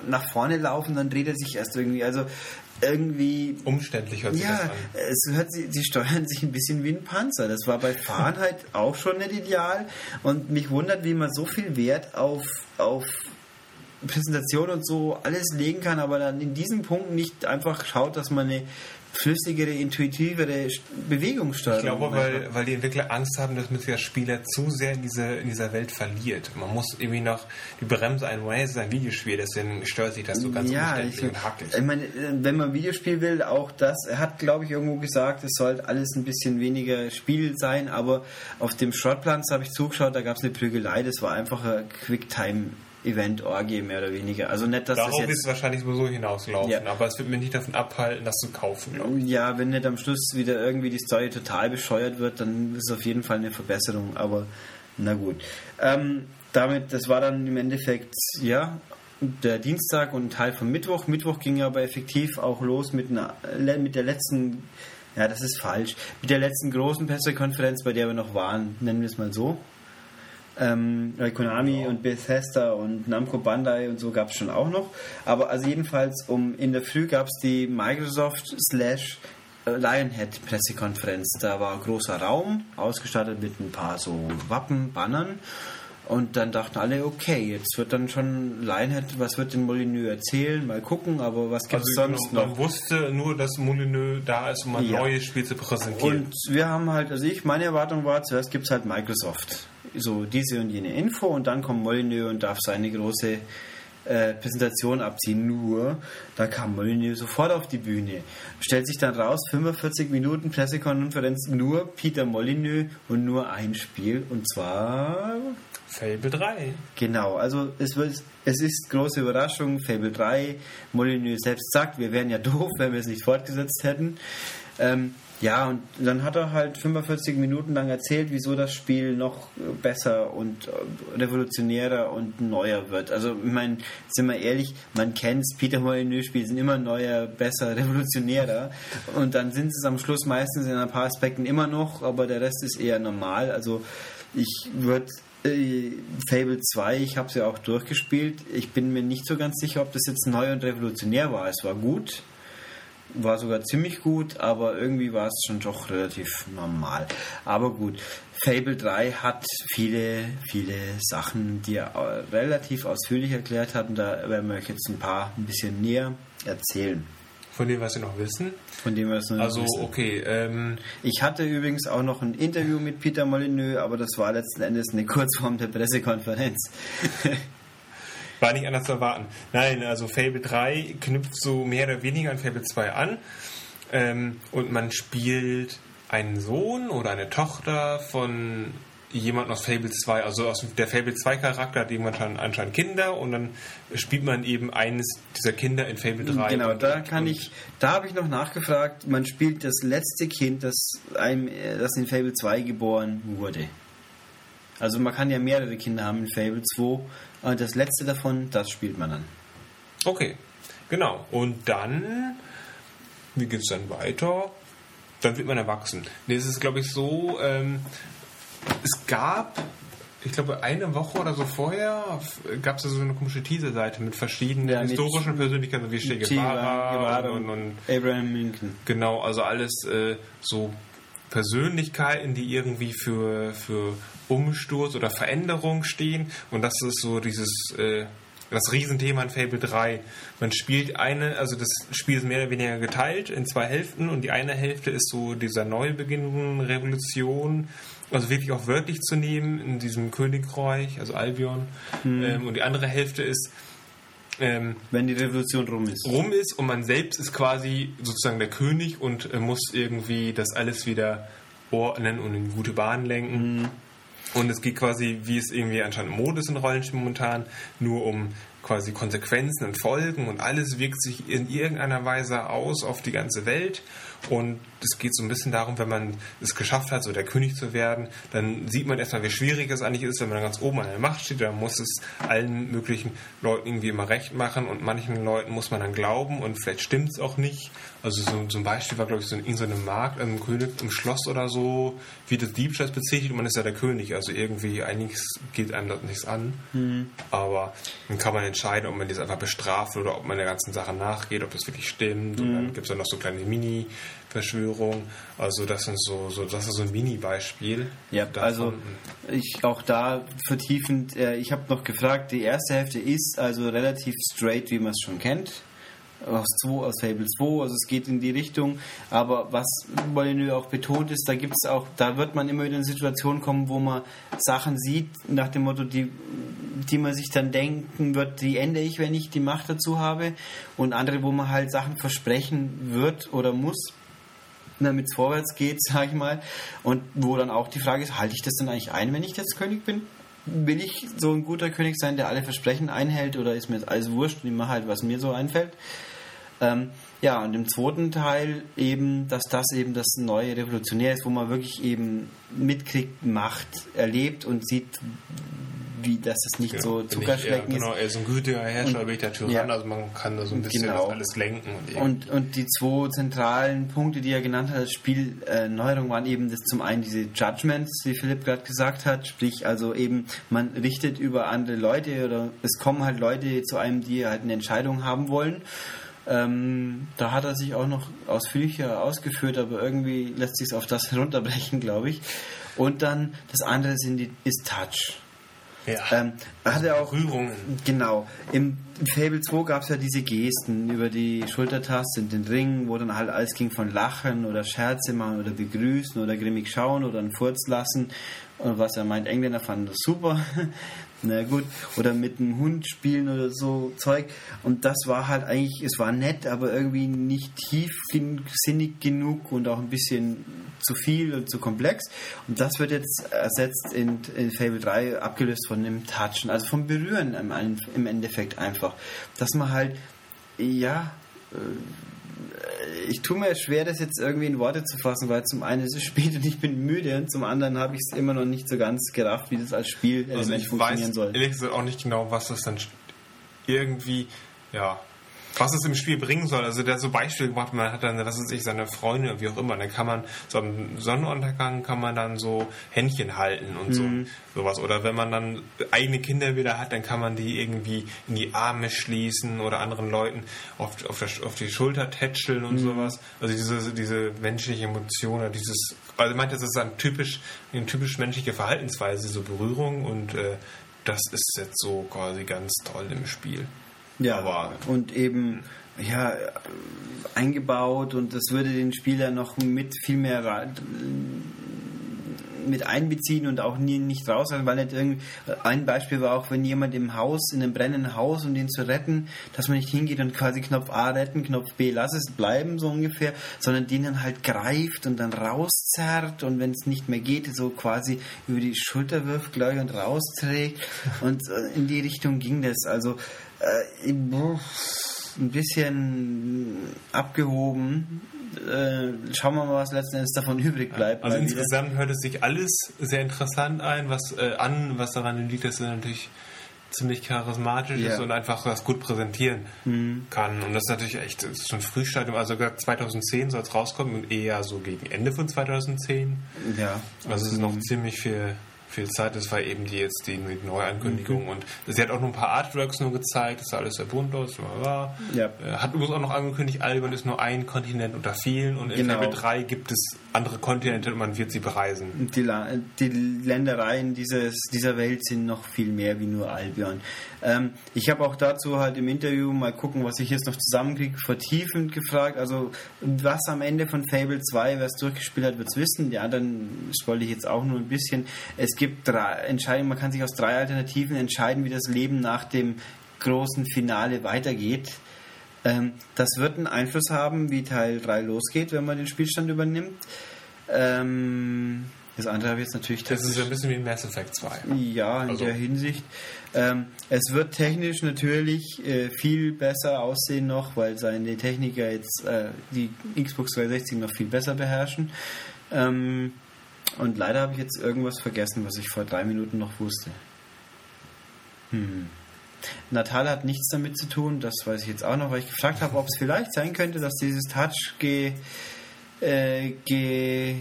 nach vorne laufen, dann dreht er sich erst irgendwie. Also irgendwie. Umständlich hört sich ja, das an. Es hört, die steuern sich ein bisschen wie ein Panzer. Das war bei Fahren halt auch schon nicht ideal. Und mich wundert, wie man so viel Wert auf, auf Präsentation und so alles legen kann, aber dann in diesem Punkt nicht einfach schaut, dass man eine flüssigere, intuitivere Bewegungssteuerung. Ich glaube, weil, weil die Entwickler Angst haben, dass man der Spieler zu sehr in, diese, in dieser Welt verliert. Man muss irgendwie noch die Bremse einweihen, es ist ein Videospiel, deswegen stört sich das so ganz ja, ich, und hackig. Ich meine, wenn man ein Videospiel will, auch das, er hat, glaube ich, irgendwo gesagt, es soll alles ein bisschen weniger Spiel sein, aber auf dem Schrottplan habe ich zugeschaut, da gab es eine Prügelei, das war einfach ein Quicktime Event-Orgie mehr oder weniger. Also nicht, dass Darauf das jetzt, ist wahrscheinlich sowieso hinauslaufen, ja. aber es wird mir nicht davon abhalten, das zu kaufen. Ja, wenn nicht am Schluss wieder irgendwie die Story total bescheuert wird, dann ist es auf jeden Fall eine Verbesserung, aber na gut. Ähm, damit, das war dann im Endeffekt, ja, der Dienstag und ein Teil vom Mittwoch. Mittwoch ging aber effektiv auch los mit, einer, mit der letzten, ja, das ist falsch, mit der letzten großen Pressekonferenz, bei der wir noch waren, nennen wir es mal so. Ähm, Konami ja. und Bethesda und Namco Bandai und so gab es schon auch noch. Aber also jedenfalls um in der Früh gab es die Microsoft slash äh, Lionhead Pressekonferenz. Da war ein großer Raum, ausgestattet mit ein paar so Wappen, Bannern. Und dann dachten alle, okay, jetzt wird dann schon Lionhead, was wird denn Molyneux erzählen? Mal gucken, aber was gibt es Also sonst genau, noch? man wusste nur, dass Molyneux da ist, um ein Ja. neues Spiel zu präsentieren. Und wir haben halt, also ich, meine Erwartung war, zuerst gibt es halt Microsoft. So diese und jene Info und dann kommt Molyneux und darf seine große äh, Präsentation abziehen. Nur, da kam Molyneux sofort auf die Bühne. Stellt sich dann raus, 45 Minuten Pressekonferenz, nur Peter Molyneux und nur ein Spiel. Und zwar Fable 3. Genau, also es, wird, es ist große Überraschung. Fable 3, Molyneux selbst sagt, wir wären ja doof, wenn wir es nicht fortgesetzt hätten. Ähm, ja, und dann hat er halt 45 Minuten lang erzählt, wieso das Spiel noch besser und äh, revolutionärer und neuer wird. Also, ich meine, sind wir ehrlich, man kennt es, Peter Molyneux-Spiele sind immer neuer, besser, revolutionärer. Und dann sind es am Schluss meistens in ein paar Aspekten immer noch, aber der Rest ist eher normal. Also, ich würde äh, Fable 2, ich habe es ja auch durchgespielt. Ich bin mir nicht so ganz sicher, ob das jetzt neu und revolutionär war. Es war gut, war sogar ziemlich gut, aber irgendwie war es schon doch relativ normal. Aber gut, Fable 3 hat viele, viele Sachen, die er äh, relativ ausführlich erklärt hat und da werden wir euch jetzt ein paar ein bisschen näher erzählen. Von dem, was Sie noch wissen. Von dem wir es noch nicht Also, wissen. okay, ähm, Ich hatte übrigens auch noch ein Interview mit Peter Molyneux, aber das war letzten Endes eine Kurzform der Pressekonferenz. war nicht anders zu erwarten. Nein, also Fable 3 knüpft so mehr oder weniger an Fable 2 an. Ähm, und man spielt einen Sohn oder eine Tochter von jemand aus Fable 2, also aus der Fable 2 Charakter hat jemand schon anscheinend Kinder und dann spielt man eben eines dieser Kinder in Fable 3. Genau, da kann ich, da habe ich noch nachgefragt, man spielt das letzte Kind, das, einem, das in Fable 2 geboren wurde. Also man kann ja mehrere Kinder haben in Fable 2, und das letzte davon, das spielt man dann. Okay, genau. Und dann, wie geht es dann weiter? Dann wird man erwachsen. Nee, es ist, glaube ich, so, ähm, es gab, ich glaube, eine Woche oder so vorher gab es so eine komische Teaser-Seite mit verschiedenen Ja, mit historischen Persönlichkeiten, wie Che Guevara Guevara und, und, und Abraham Lincoln. Genau, also alles äh, so Persönlichkeiten, die irgendwie für, für Umsturz oder Veränderung stehen. Und das ist so dieses äh, das Riesenthema in Fable 3. Man spielt eine, also das Spiel ist mehr oder weniger geteilt in zwei Hälften und die eine Hälfte ist so dieser Neubeginn Revolution, also wirklich auch wörtlich zu nehmen in diesem Königreich, also Albion. Ähm, und die andere Hälfte ist ähm, Wenn die Revolution rum ist. rum ist und man selbst ist quasi sozusagen der König und äh, muss irgendwie das alles wieder ordnen und in gute Bahn lenken. Und es geht quasi, wie es irgendwie anscheinend Mode ist in Rollenspielen momentan, nur um quasi Konsequenzen und Folgen und alles wirkt sich in irgendeiner Weise aus auf die ganze Welt. Und es geht so ein bisschen darum, wenn man es geschafft hat, so der König zu werden, dann sieht man erstmal, wie schwierig es eigentlich ist, wenn man ganz oben an der Macht steht. Dann muss es allen möglichen Leuten irgendwie immer recht machen und manchen Leuten muss man dann glauben und vielleicht stimmt es auch nicht. Also so, so ein Beispiel war, glaube ich, so in irgendeinem Markt, einem König im Schloss oder so, wie das Diebstahl bezichtigt und man ist ja der König. Also irgendwie einiges geht einem das nichts an. Aber dann kann man entscheiden, ob man das einfach bestraft oder ob man der ganzen Sache nachgeht, ob das wirklich stimmt. Und dann gibt es dann noch so kleine Mini-Verschwörungen. Also das sind so, so das ist so ein Mini-Beispiel. Ja, davon. also ich auch da vertiefend, äh, ich habe noch gefragt, die erste Hälfte ist also relativ straight, wie man es schon kennt. Aus, 2, aus Fable 2, also es geht in die Richtung. Aber was Molyneux auch betont ist, da gibt es auch, da wird man immer wieder in Situationen kommen, wo man Sachen sieht, nach dem Motto, die, die man sich dann denken wird, die ändere ich, wenn ich die Macht dazu habe. Und andere, wo man halt Sachen versprechen wird oder muss, damit es vorwärts geht, sag ich mal. Und wo dann auch die Frage ist, halte ich das denn eigentlich ein, wenn ich jetzt König bin? Will ich so ein guter König sein, der alle Versprechen einhält oder ist mir jetzt alles wurscht und ich mache halt, was mir so einfällt? Ähm, ja, und im zweiten Teil eben, dass das eben das neue Revolutionär ist, wo man wirklich eben mitkriegt, Macht erlebt und sieht, wie dass das nicht so Bin ich eher, Zuckerschlecken ist. Genau, er ist ein gütiger Herrscher, Und- bin ich der Tyrann, ja. also man kann da so ein bisschen Genau. alles lenken. Und, Und, und die zwei zentralen Punkte, die er genannt hat als Spielneuerung, waren eben das zum einen diese Judgments, wie Philipp gerade gesagt hat, sprich also eben man richtet über andere Leute oder es kommen halt Leute zu einem, die halt eine Entscheidung haben wollen. Ähm, da hat er sich auch noch ausführlicher ausgeführt, aber irgendwie lässt sich es auf das herunterbrechen, glaube ich. Und dann das andere sind die, ist Touch. Ja. Ähm, hatte auch Rührungen. Genau. Im Fable 2 gab es ja diese Gesten über die Schultertaste in den Ring, wo dann halt alles ging von Lachen oder Scherze machen oder begrüßen oder grimmig schauen oder einen Furz lassen. Und was er meint, Engländer fanden das super. Na gut. Oder mit einem Hund spielen oder so Zeug. Und das war halt eigentlich, es war nett, aber irgendwie nicht tiefsinnig genug und auch ein bisschen zu viel und zu komplex. Und das wird jetzt ersetzt in, in Fable 3, abgelöst von dem Touchen, also vom Berühren im, im Endeffekt einfach. Dass man halt, ja, äh, ich tue mir schwer, das jetzt irgendwie in Worte zu fassen, weil zum einen ist es spät und ich bin müde und zum anderen habe ich es immer noch nicht so ganz gerafft, wie das als Spielelement Also ich funktionieren weiß soll. ehrlich gesagt auch nicht genau, was das dann irgendwie, ja, was es im Spiel bringen soll. Also der hat so Beispiele gemacht, man hat dann, was weiß ich, seine Freunde, wie auch immer, dann kann man so am Sonnenuntergang kann man dann so Händchen halten und Mhm. so sowas. Oder wenn man dann eigene Kinder wieder hat, dann kann man die irgendwie in die Arme schließen oder anderen Leuten auf, auf, der, auf die Schulter tätscheln Mhm. und sowas. Also diese, diese menschliche Emotion, oder dieses, also ich meinte, das ist ein typisch, eine typisch menschliche Verhaltensweise, so Berührung und äh, das ist jetzt so quasi ganz toll im Spiel. Ja, Aber- und eben ja, eingebaut und das würde den Spieler noch mit viel mehr mit einbeziehen und auch nie, nicht raus, weil nicht irgendwie, ein Beispiel war auch, wenn jemand im Haus, in einem brennenden Haus, um den zu retten, dass man nicht hingeht und quasi Knopf A retten, Knopf B lass es bleiben, so ungefähr, sondern den dann halt greift und dann rauszerrt und wenn es nicht mehr geht, so quasi über die Schulter wirft, glaube ich, und rausträgt und äh, in die Richtung ging das. Also äh, ein bisschen abgehoben. Äh, schauen wir mal, was letzten Endes davon übrig bleibt. Also wieder. insgesamt hört es sich alles sehr interessant ein, was äh, an, was daran liegt, dass er natürlich ziemlich charismatisch Ja. ist und einfach das gut präsentieren kann. Und das ist natürlich echt das ist schon Frühstadium. Also sogar 2010 soll es rauskommen und eher so gegen Ende von 2010. Ja. Also es ist noch ziemlich viel, viel Zeit. Das war eben die jetzt die, die Neuankündigung. Mhm. Und sie hat auch nur ein paar Artworks nur gezeigt. Das sah alles sehr bunt aus. Ja. Äh, Hat übrigens auch noch angekündigt, Albion ist nur ein Kontinent unter vielen. Und in Genau. Fable 3 gibt es andere Kontinente und man wird sie bereisen. Die, La die Ländereien dieses, dieser Welt sind noch viel mehr wie nur Albion. Ähm, ich habe auch dazu halt im Interview mal gucken, was ich jetzt noch zusammenkriege, vertiefend gefragt. Also, was am Ende von Fable 2, wer es durchgespielt hat, wird es wissen. Ja, dann spoil ich jetzt auch nur ein bisschen. Es gibt drei Entscheidungen, man kann sich aus drei Alternativen entscheiden, wie das Leben nach dem großen Finale weitergeht. Ähm, das wird einen Einfluss haben, wie Teil 3 losgeht, wenn man den Spielstand übernimmt. Ähm, das andere habe ich jetzt natürlich Das ist ein bisschen wie Mass Effect 2. ja, in Also- der Hinsicht. Ähm, es wird technisch natürlich äh, viel besser aussehen noch, weil seine Techniker jetzt äh, die Xbox 360 noch viel besser beherrschen. Ähm, und leider habe ich jetzt irgendwas vergessen, was ich vor drei Minuten noch wusste. Hm. Natal hat nichts damit zu tun, das weiß ich jetzt auch noch, weil ich gefragt habe, ob es vielleicht sein könnte, dass dieses Touch G, äh, G,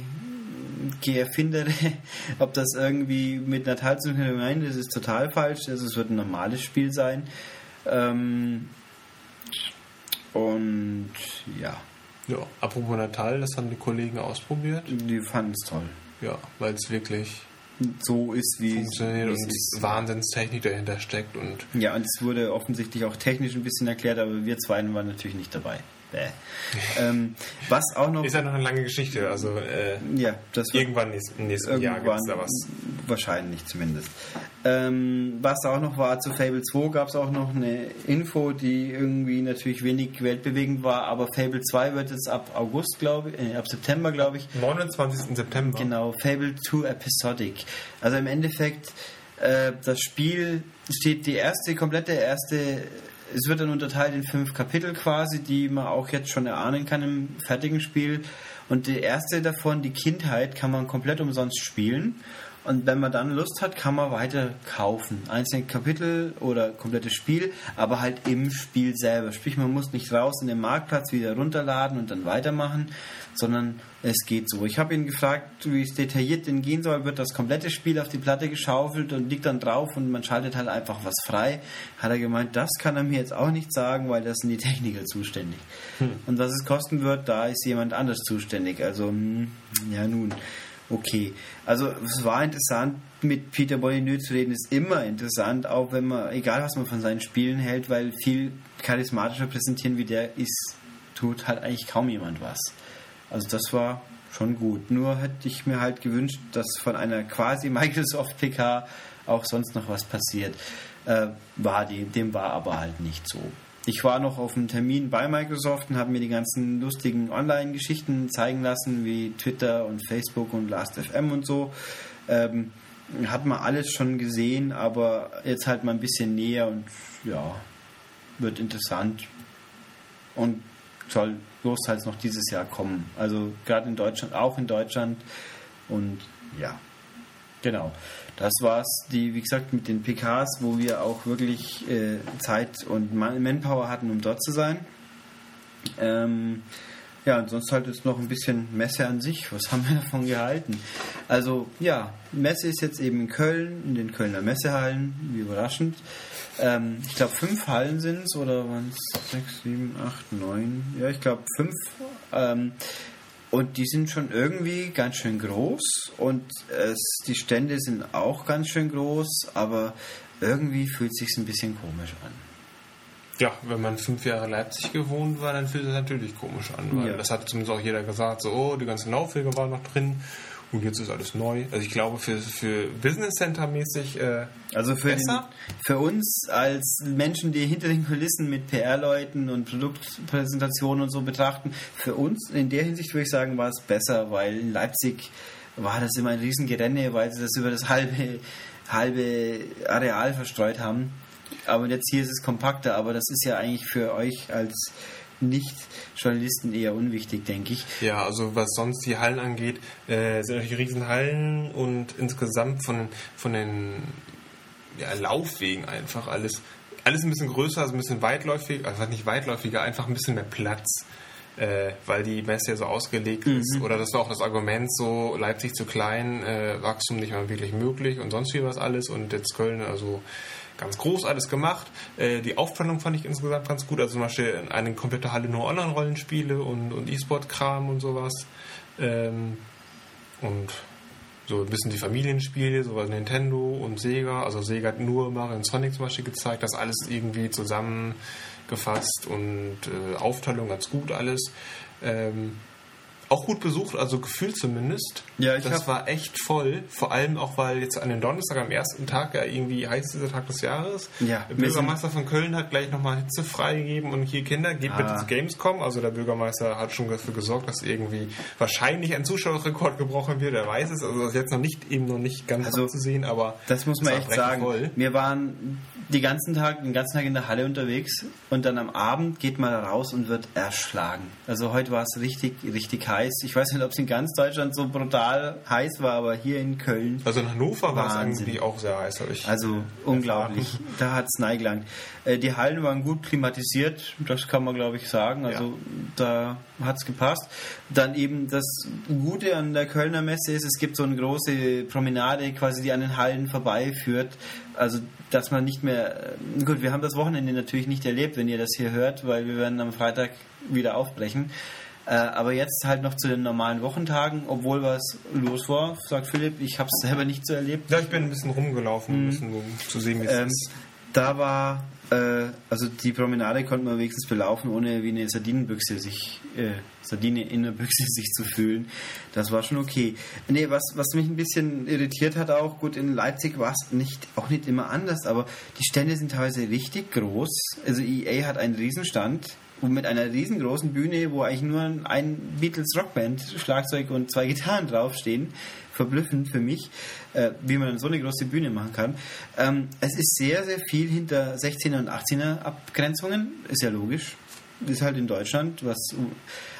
G-Erfindere, ob das irgendwie mit Natal zu tun hat. Nein, das ist total falsch. Also es wird ein normales Spiel sein. Ähm, und ja, Ja, apropos Natal, das haben die Kollegen ausprobiert. die fanden es toll. Ja, weil es wirklich So ist, wie funktioniert und es ist. Wahnsinnstechnik dahinter steckt und Ja, und es wurde offensichtlich auch technisch ein bisschen erklärt, aber wir zwei waren natürlich nicht dabei. Bäh. ähm, was auch noch. ist ja noch eine lange Geschichte. Also äh, ja, das irgendwann nächst- im nächsten Jahr gibt irgendwann es da was. wahrscheinlich zumindest. Ähm, was auch noch war, zu Fable 2 gab es auch noch eine Info, die irgendwie natürlich wenig weltbewegend war, aber Fable 2 wird jetzt ab August, glaube ich, äh, ab September, glaube ich, 29. September. Genau, Fable 2 Episodic. Also im Endeffekt, äh, das Spiel steht die erste, komplette erste, es wird dann unterteilt in fünf Kapitel quasi, die man auch jetzt schon erahnen kann im fertigen Spiel. Und die erste davon, die Kindheit, kann man komplett umsonst spielen. Und wenn man dann Lust hat, kann man weiter kaufen. Einzelne Kapitel oder komplettes Spiel, aber halt im Spiel selber. Sprich, man muss nicht raus in den Marktplatz wieder runterladen und dann weitermachen, sondern es geht so. Ich habe ihn gefragt, wie es detailliert denn gehen soll. Wird das komplette Spiel auf die Platte geschaufelt und liegt dann drauf und man schaltet halt einfach was frei? Hat er gemeint, das kann er mir jetzt auch nicht sagen, weil das sind die Techniker zuständig. Und was es kosten wird, da ist jemand anders zuständig. Also, hm, ja nun. okay. Also es war interessant, mit Peter Molyneux zu reden, ist immer interessant, auch wenn man, egal was man von seinen Spielen hält, weil viel charismatischer präsentieren wie der ist, tut halt eigentlich kaum jemand was. Also das war schon gut. Nur hätte ich mir halt gewünscht, dass von einer quasi Microsoft PK auch sonst noch was passiert. Äh, war die, dem war aber halt nicht so. Ich war noch auf einem Termin bei Microsoft und habe mir die ganzen lustigen Online-Geschichten zeigen lassen, wie Twitter und Facebook und Last.fm und so. Ähm, hat man alles schon gesehen, aber jetzt halt mal ein bisschen näher und ja, wird interessant und soll großteils noch dieses Jahr kommen. Also gerade in Deutschland, auch in Deutschland und ja, genau. Das war's, die, wie gesagt, mit den PKs, wo wir auch wirklich äh, Zeit und Manpower hatten, um dort zu sein. Ähm, ja, und sonst halt jetzt noch ein bisschen Messe an sich. Was haben wir davon gehalten? Also, ja, Messe ist jetzt eben in Köln, in den Kölner Messehallen, wie überraschend. Ähm, ich glaube, fünf Hallen sind es, oder waren es sechs, sieben, acht, neun? Ja, ich glaube, fünf. Ähm, und die sind schon irgendwie ganz schön groß und es, die Stände sind auch ganz schön groß, aber irgendwie fühlt es sich ein bisschen komisch an. Ja, wenn man fünf Jahre Leipzig gewohnt war, dann fühlt es natürlich komisch an, weil ja. das hat zumindest auch jeder gesagt, so, oh, die ganzen Laufwege waren noch drin und jetzt ist alles neu. Also ich glaube, für, für Business Center mäßig äh, also für, den, für uns als Menschen, die hinter den Kulissen mit PR-Leuten und Produktpräsentationen und so betrachten, für uns in der Hinsicht würde ich sagen, war es besser, weil in Leipzig war das immer ein Riesengerenne, weil sie das über das halbe, halbe Areal verstreut haben. Aber jetzt hier ist es kompakter, aber das ist ja eigentlich für euch als nicht-Journalisten eher unwichtig, denke ich. Ja, also was sonst die Hallen angeht, äh, sind natürlich Riesenhallen und insgesamt von, von den ja, Laufwegen einfach alles, alles ein bisschen größer, also ein bisschen weitläufiger, also nicht weitläufiger, einfach ein bisschen mehr Platz. Äh, weil die Messe ja so ausgelegt mhm. ist. Oder das war auch das Argument, so Leipzig zu klein, äh, Wachstum nicht mehr wirklich möglich und sonst wie was alles. Und jetzt Köln, also ganz groß alles gemacht. Äh, die Aufplanung fand ich insgesamt ganz gut. Also zum Beispiel eine komplette Halle nur Online-Rollenspiele und, und E-Sport-Kram und sowas. Ähm, und so ein bisschen die Familienspiele, sowas Nintendo und Sega. Also Sega hat nur Mario und Sonic zum Beispiel gezeigt. Das alles irgendwie zusammengefasst und äh, Aufteilung ganz gut alles. Ähm, auch gut besucht, also gefühlt zumindest. Ja, ich Das war echt voll. Vor allem auch, weil jetzt an den Donnerstag am ersten Tag ja irgendwie heißt dieser Tag des Jahres. Ja, der Bürgermeister von Köln hat gleich nochmal Hitze freigegeben und hier Kinder, geht ah. bitte zu Gamescom. Also der Bürgermeister hat schon dafür gesorgt, dass irgendwie wahrscheinlich ein Zuschauerrekord gebrochen wird. Er weiß es. Also das ist jetzt noch nicht eben noch nicht ganz also, zu sehen, aber das muss man echt sagen. Voll. Wir waren die ganzen Tag, den ganzen Tag in der Halle unterwegs und dann am Abend geht man raus und wird erschlagen. Also heute war es richtig, richtig heiß. Ich weiß nicht, ob es in ganz Deutschland so brutal heiß war, aber hier in Köln. Also in Hannover war es eigentlich auch sehr heiß, habe ich. Also unglaublich. Da hat es neigelangt. Äh, die Hallen waren gut klimatisiert, das kann man glaube ich sagen. Also ja. da hat es gepasst. Dann eben das Gute an der Kölner Messe ist, es gibt so eine große Promenade, quasi die an den Hallen vorbeiführt. Also dass man nicht mehr. Äh, gut, wir haben das Wochenende natürlich nicht erlebt, wenn ihr das hier hört, weil wir werden am Freitag wieder aufbrechen. Äh, aber jetzt halt noch zu den normalen Wochentagen, obwohl was los war, sagt Philipp, ich habe es selber nicht so erlebt. Ja, ich bin ein bisschen rumgelaufen, mhm. ein bisschen, um zu sehen, wie es ähm, ist. Da war äh, also die Promenade konnte man wenigstens belaufen, ohne wie eine Sardinenbüchse sich, äh, Sardine in der Büchse sich zu fühlen. Das war schon okay. Nee, was, was mich ein bisschen irritiert hat auch, gut, in Leipzig war es nicht, auch nicht immer anders, aber die Stände sind teilweise richtig groß. Also EA hat einen Riesenstand mit einer riesengroßen Bühne, wo eigentlich nur ein Beatles Rockband, Schlagzeug und zwei Gitarren draufstehen verblüffend für mich, äh, wie man so eine große Bühne machen kann. Ähm, es ist sehr, sehr viel hinter 16er und 18er Abgrenzungen, ist ja logisch. Ist halt in Deutschland, was.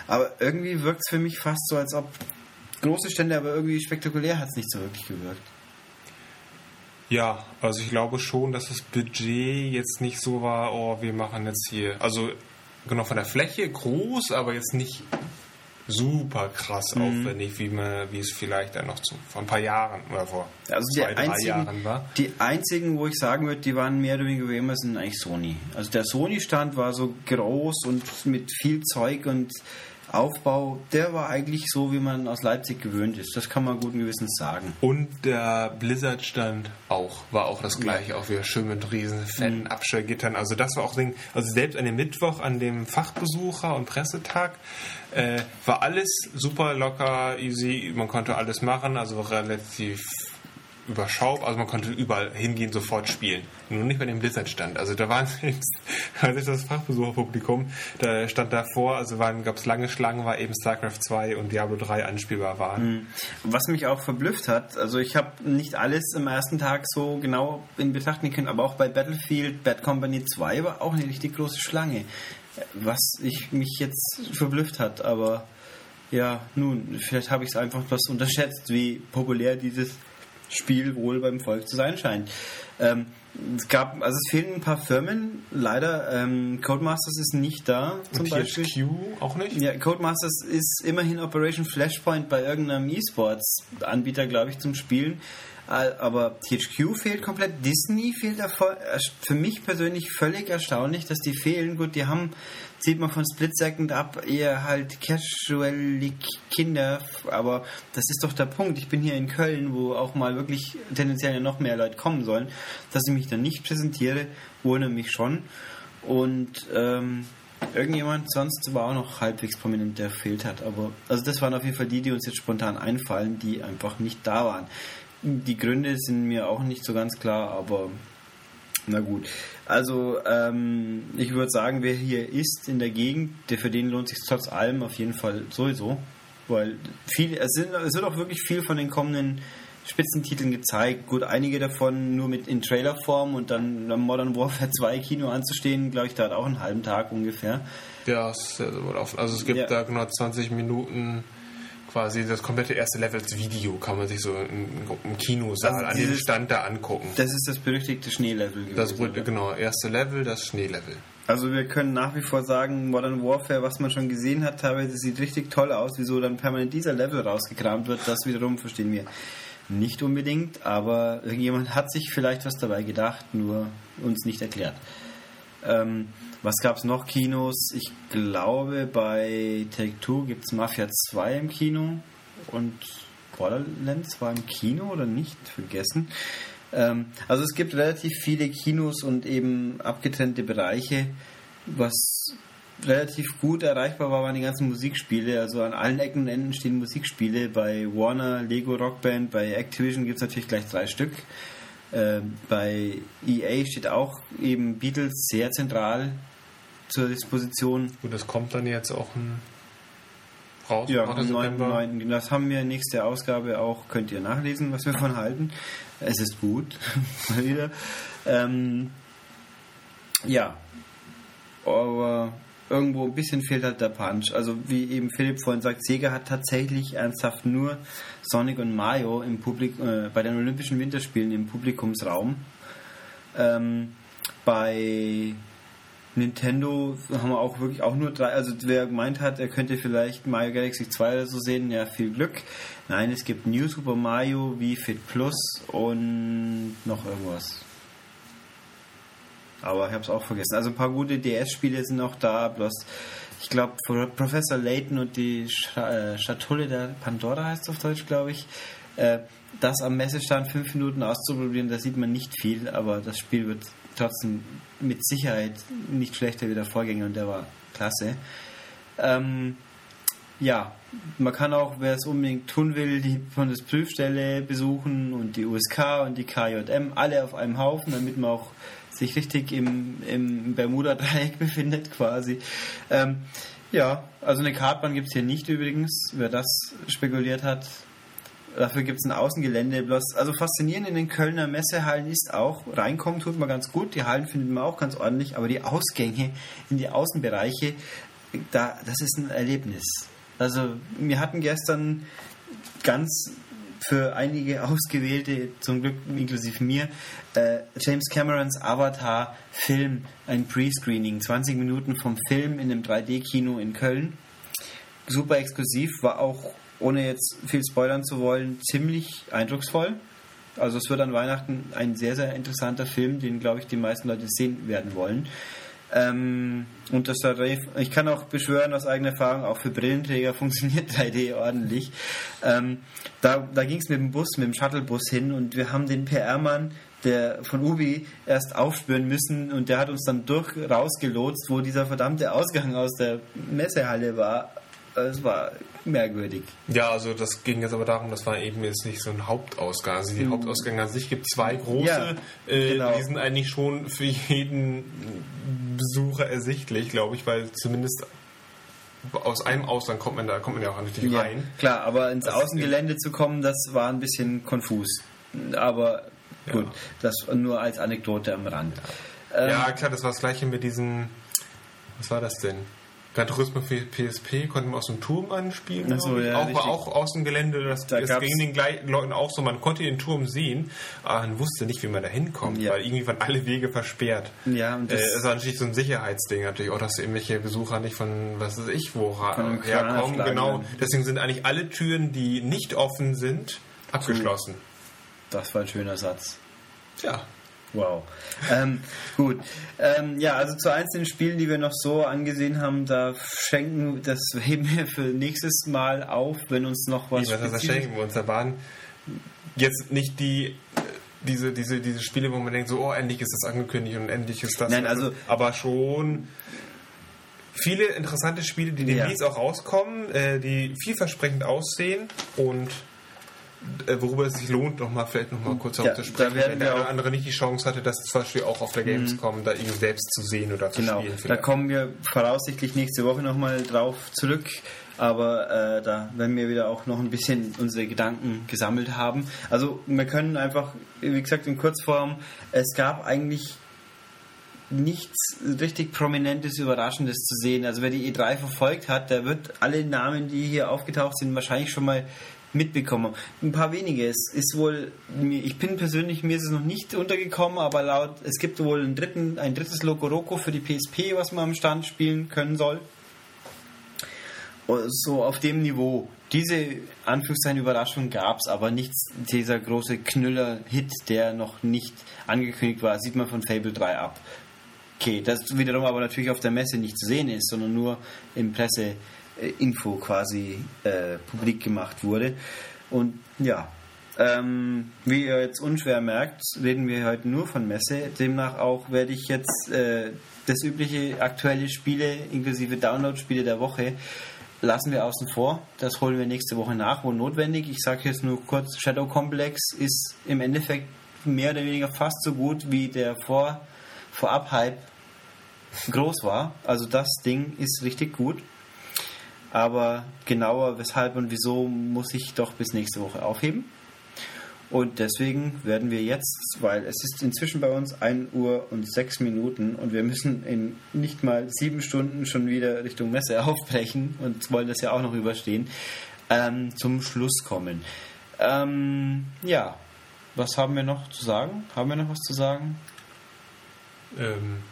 Aber irgendwie wirkt es für mich fast so, als ob große Stände, aber irgendwie spektakulär hat es nicht so wirklich gewirkt. Ja, also ich glaube schon, dass das Budget jetzt nicht so war, oh, wir machen jetzt hier, also genau von der Fläche groß, aber jetzt nicht super krass mhm. aufwendig, wie, man, wie es vielleicht dann noch zu, vor ein paar Jahren oder vor also zwei, drei einzigen, Jahren war. Die einzigen, wo ich sagen würde, die waren mehr oder weniger wie immer, sind eigentlich Sony. Also der Sony-Stand war so groß und mit viel Zeug und Aufbau, der war eigentlich so, wie man aus Leipzig gewöhnt ist. Das kann man guten Gewissens sagen. Und der Blizzard-Stand auch, war auch das gleiche, auch wieder schön mit riesen fetten mhm. Abstellgittern. Also das war auch Ding, also selbst an dem Mittwoch, an dem Fachbesucher- und Pressetag, äh, war alles super locker, easy, man konnte alles machen, also relativ überschaubar, also man konnte überall hingehen, sofort spielen. Nur nicht bei dem Blizzard-Stand. Also da waren als ich das Fachbesucherpublikum, da stand davor, also gab es lange Schlangen, war eben StarCraft 2 und Diablo 3 anspielbar waren. Hm. Was mich auch verblüfft hat, also ich habe nicht alles im ersten Tag so genau in Betracht nehmen können, aber auch bei Battlefield Bad Company 2 war auch eine richtig große Schlange. Was ich mich jetzt verblüfft hat, aber ja, nun, vielleicht habe ich es einfach etwas unterschätzt, wie populär dieses Spiel wohl beim Volk zu sein scheint. Ähm, es gab, also es fehlen ein paar Firmen, leider. Ähm, Codemasters ist nicht da, zum Und Beispiel. THQ auch nicht? Ja, Codemasters ist immerhin Operation Flashpoint bei irgendeinem E-Sports-Anbieter, glaube ich, zum Spielen. Aber THQ fehlt komplett, Disney fehlt für mich persönlich völlig erstaunlich, dass die fehlen. Gut, die haben sieht man von Split Second ab eher halt casual Kinder, aber das ist doch der Punkt. Ich bin hier in Köln, wo auch mal wirklich tendenziell noch mehr Leute kommen sollen, dass ich mich dann nicht präsentiere, wundert mich schon. Und ähm, irgendjemand sonst war auch noch halbwegs prominent, der fehlt hat. Aber also das waren auf jeden Fall die, die uns jetzt spontan einfallen, die einfach nicht da waren. Die Gründe sind mir auch nicht so ganz klar, aber na gut. Also ähm, ich würde sagen, wer hier ist in der Gegend, der für den lohnt sich trotz allem auf jeden Fall sowieso, weil viel, es, sind, es wird auch wirklich viel von den kommenden Spitzentiteln gezeigt. Gut, einige davon nur mit in Trailerform und dann Modern Warfare 2 Kino anzustehen, glaube ich, da hat auch einen halben Tag ungefähr. Ja, also es gibt ja. da genau 20 Minuten quasi das komplette erste Level als Video kann man sich so im, Kinosaal also an dem Stand da angucken. Das ist das berüchtigte Schneelevel. Das wurde, genau, erste Level, das Schneelevel. Also wir können nach wie vor sagen, Modern Warfare, was man schon gesehen hat, teilweise sieht richtig toll aus. Wieso dann permanent dieser Level rausgekramt wird, das wiederum verstehen wir nicht unbedingt, aber irgendjemand hat sich vielleicht was dabei gedacht, nur uns nicht erklärt. Ähm, was gab es noch Kinos? Ich glaube, bei Take Two gibt es Mafia 2 im Kino und Borderlands war im Kino oder nicht? Vergessen. Ähm, also es gibt relativ viele Kinos und eben abgetrennte Bereiche. Was relativ gut erreichbar war, waren die ganzen Musikspiele. Also an allen Ecken und Enden stehen Musikspiele. Bei Warner, Lego Rockband, bei Activision gibt es natürlich gleich drei Stück. Äh, bei EA steht auch eben Beatles sehr zentral zur Disposition. Und das kommt dann jetzt auch ein raus? Ja, am 9. Das haben wir nächste Ausgabe auch, könnt ihr nachlesen, was wir davon halten. Es ist gut. Mal wieder. Ähm, ja. Aber irgendwo ein bisschen fehlt halt der Punch. Also wie eben Philipp vorhin sagt, Sega hat tatsächlich ernsthaft nur Sonic und Mario im Publik äh, bei den Olympischen Winterspielen im Publikumsraum. Ähm, bei Nintendo haben wir auch wirklich auch nur drei, also wer gemeint hat, er könnte vielleicht Mario Galaxy 2 oder so sehen, ja, viel Glück. Nein, es gibt New Super Mario, Wii Fit Plus und noch irgendwas. Aber ich habe es auch vergessen. Also ein paar gute DS-Spiele sind auch da, bloß ich glaube Professor Layton und die äh, Schatulle der Pandora heißt es auf Deutsch, glaube ich. Äh, das am Messestand fünf Minuten auszuprobieren, da sieht man nicht viel, aber das Spiel wird trotzdem mit Sicherheit nicht schlechter wie der Vorgänger und der war klasse. Ähm, ja, man kann auch, wer es unbedingt tun will, die Bundesprüfstelle besuchen und die USK und die KJM, alle auf einem Haufen, damit man auch sich richtig im, im Bermuda-Dreieck befindet quasi. Ähm, ja, also eine Kartbahn gibt es hier nicht übrigens. Wer das spekuliert hat, Dafür gibt es ein Außengelände. Bloß, also faszinierend in den Kölner Messehallen ist auch, reinkommen tut man ganz gut, die Hallen findet man auch ganz ordentlich, aber die Ausgänge in die Außenbereiche, da, das ist ein Erlebnis. Also wir hatten gestern ganz für einige Ausgewählte, zum Glück inklusive mir, äh, James Camerons Avatar-Film, ein Pre-Screening, 20 Minuten vom Film in einem 3D-Kino in Köln. Super exklusiv, war auch ohne jetzt viel spoilern zu wollen, ziemlich eindrucksvoll. Also es wird an Weihnachten ein sehr, sehr interessanter Film, den, glaube ich, die meisten Leute sehen werden wollen. Ähm, und das war, ich kann auch beschwören aus eigener Erfahrung, auch für Brillenträger funktioniert 3D ordentlich. Ähm, da da ging es mit dem Bus, mit dem Shuttlebus hin und wir haben den PR-Mann der von Ubi erst aufspüren müssen und der hat uns dann durch rausgelotst, wo dieser verdammte Ausgang aus der Messehalle war. Es war merkwürdig. Ja, also das ging jetzt aber darum, das war eben jetzt nicht so ein Hauptausgang. Also die mhm. Hauptausgänge an sich gibt zwei große, ja, äh, genau. die sind eigentlich schon für jeden Besucher ersichtlich, glaube ich, weil zumindest aus einem Ausland kommt man da kommt man ja auch nicht ja, rein. Klar, aber ins das Außengelände zu kommen, das war ein bisschen konfus. Aber gut, ja. das nur als Anekdote am Rand. Ja, ähm, klar, das war das gleiche mit diesem, was war das denn? Gran Turismo für PSP konnte man aus dem Turm anspielen. Also, ja, auch, war auch Außengelände. Das, da das ging den Leuten auch so. Man konnte den Turm sehen, aber man wusste nicht, wie man da hinkommt, ja. weil irgendwie waren alle Wege versperrt. Ja, und das äh, ist natürlich so ein Sicherheitsding natürlich auch, dass irgendwelche Besucher nicht von was weiß ich wo herkommen. Genau. Deswegen sind eigentlich alle Türen, die nicht offen sind, abgeschlossen. Das war ein schöner Satz. Ja. Wow. Ähm, gut. Ähm, ja, also zu einzelnen Spielen, die wir noch so angesehen haben, da schenken, das heben wir für nächstes Mal auf, wenn uns noch was. Ja, das schenken wir uns. Da waren jetzt nicht die diese, diese, diese Spiele, wo man denkt, so, oh, endlich ist das angekündigt und endlich ist das. Nein, also. Aber schon viele interessante Spiele, die demnächst ja. auch rauskommen, äh, die vielversprechend aussehen und worüber es sich lohnt, noch mal, vielleicht nochmal kurz ja, zu sprechen, wenn der auch andere nicht die Chance hatte, das zum Beispiel auch auf der mhm. Gamescom da irgendwie selbst zu sehen oder zu genau. spielen. Vielleicht. Da kommen wir voraussichtlich nächste Woche nochmal drauf zurück, aber äh, da werden wir wieder auch noch ein bisschen unsere Gedanken gesammelt haben. Also wir können einfach, wie gesagt, in Kurzform, es gab eigentlich nichts richtig Prominentes, Überraschendes zu sehen. Also wer die E3 verfolgt hat, der wird alle Namen, die hier aufgetaucht sind, wahrscheinlich schon mal mitbekommen. Ein paar wenige. Es ist wohl, ich bin persönlich, mir ist es noch nicht untergekommen, aber laut, es gibt wohl einen dritten, ein drittes Loco Roco für die PSP, was man am Stand spielen können soll. So auf dem Niveau. Diese Anführungszeichen Überraschung gab es, aber nichts, dieser große Knüller-Hit, der noch nicht angekündigt war, sieht man von Fable 3 ab. Okay, das wiederum aber natürlich auf der Messe nicht zu sehen ist, sondern nur im Presse, Info quasi äh, publik gemacht wurde. Und ja, ähm, wie ihr jetzt unschwer merkt, reden wir heute nur von Messe. Demnach auch werde ich jetzt äh, das übliche aktuelle Spiele inklusive Download-Spiele der Woche lassen wir außen vor. Das holen wir nächste Woche nach, wo notwendig. Ich sage jetzt nur kurz, Shadow Complex ist im Endeffekt mehr oder weniger fast so gut wie der Vor Vorab-Hype groß war. Also das Ding ist richtig gut. Aber genauer, weshalb und wieso, muss ich doch bis nächste Woche aufheben. Und deswegen werden wir jetzt, weil es ist inzwischen bei uns 1 Uhr und 6 Minuten und wir müssen in nicht mal 7 Stunden schon wieder Richtung Messe aufbrechen und wollen das ja auch noch überstehen, ähm, zum Schluss kommen. Ähm, ja, was haben wir noch zu sagen? Haben wir noch was zu sagen? Ähm,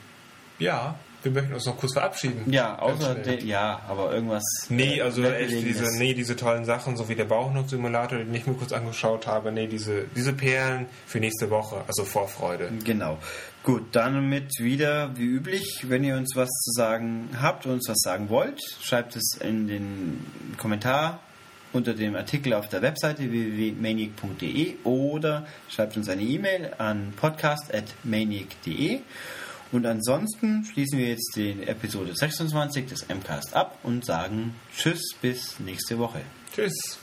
ja, wir möchten uns noch kurz verabschieden. Ja, außer de, ja, aber irgendwas. Nee, äh, also echt diese, nee, diese tollen Sachen, so wie der Bauchnot-Simulator, den ich mir kurz angeschaut habe, nee, diese, diese Perlen für nächste Woche, also Vorfreude. Genau. Gut, dann mit wieder wie üblich, wenn ihr uns was zu sagen habt, uns was sagen wollt, schreibt es in den Kommentar unter dem Artikel auf der Webseite www.maniac.de oder schreibt uns eine E-Mail an podcast.maniac.de. Und ansonsten schließen wir jetzt die Episode 26 des MCAST ab und sagen Tschüss bis nächste Woche. Tschüss.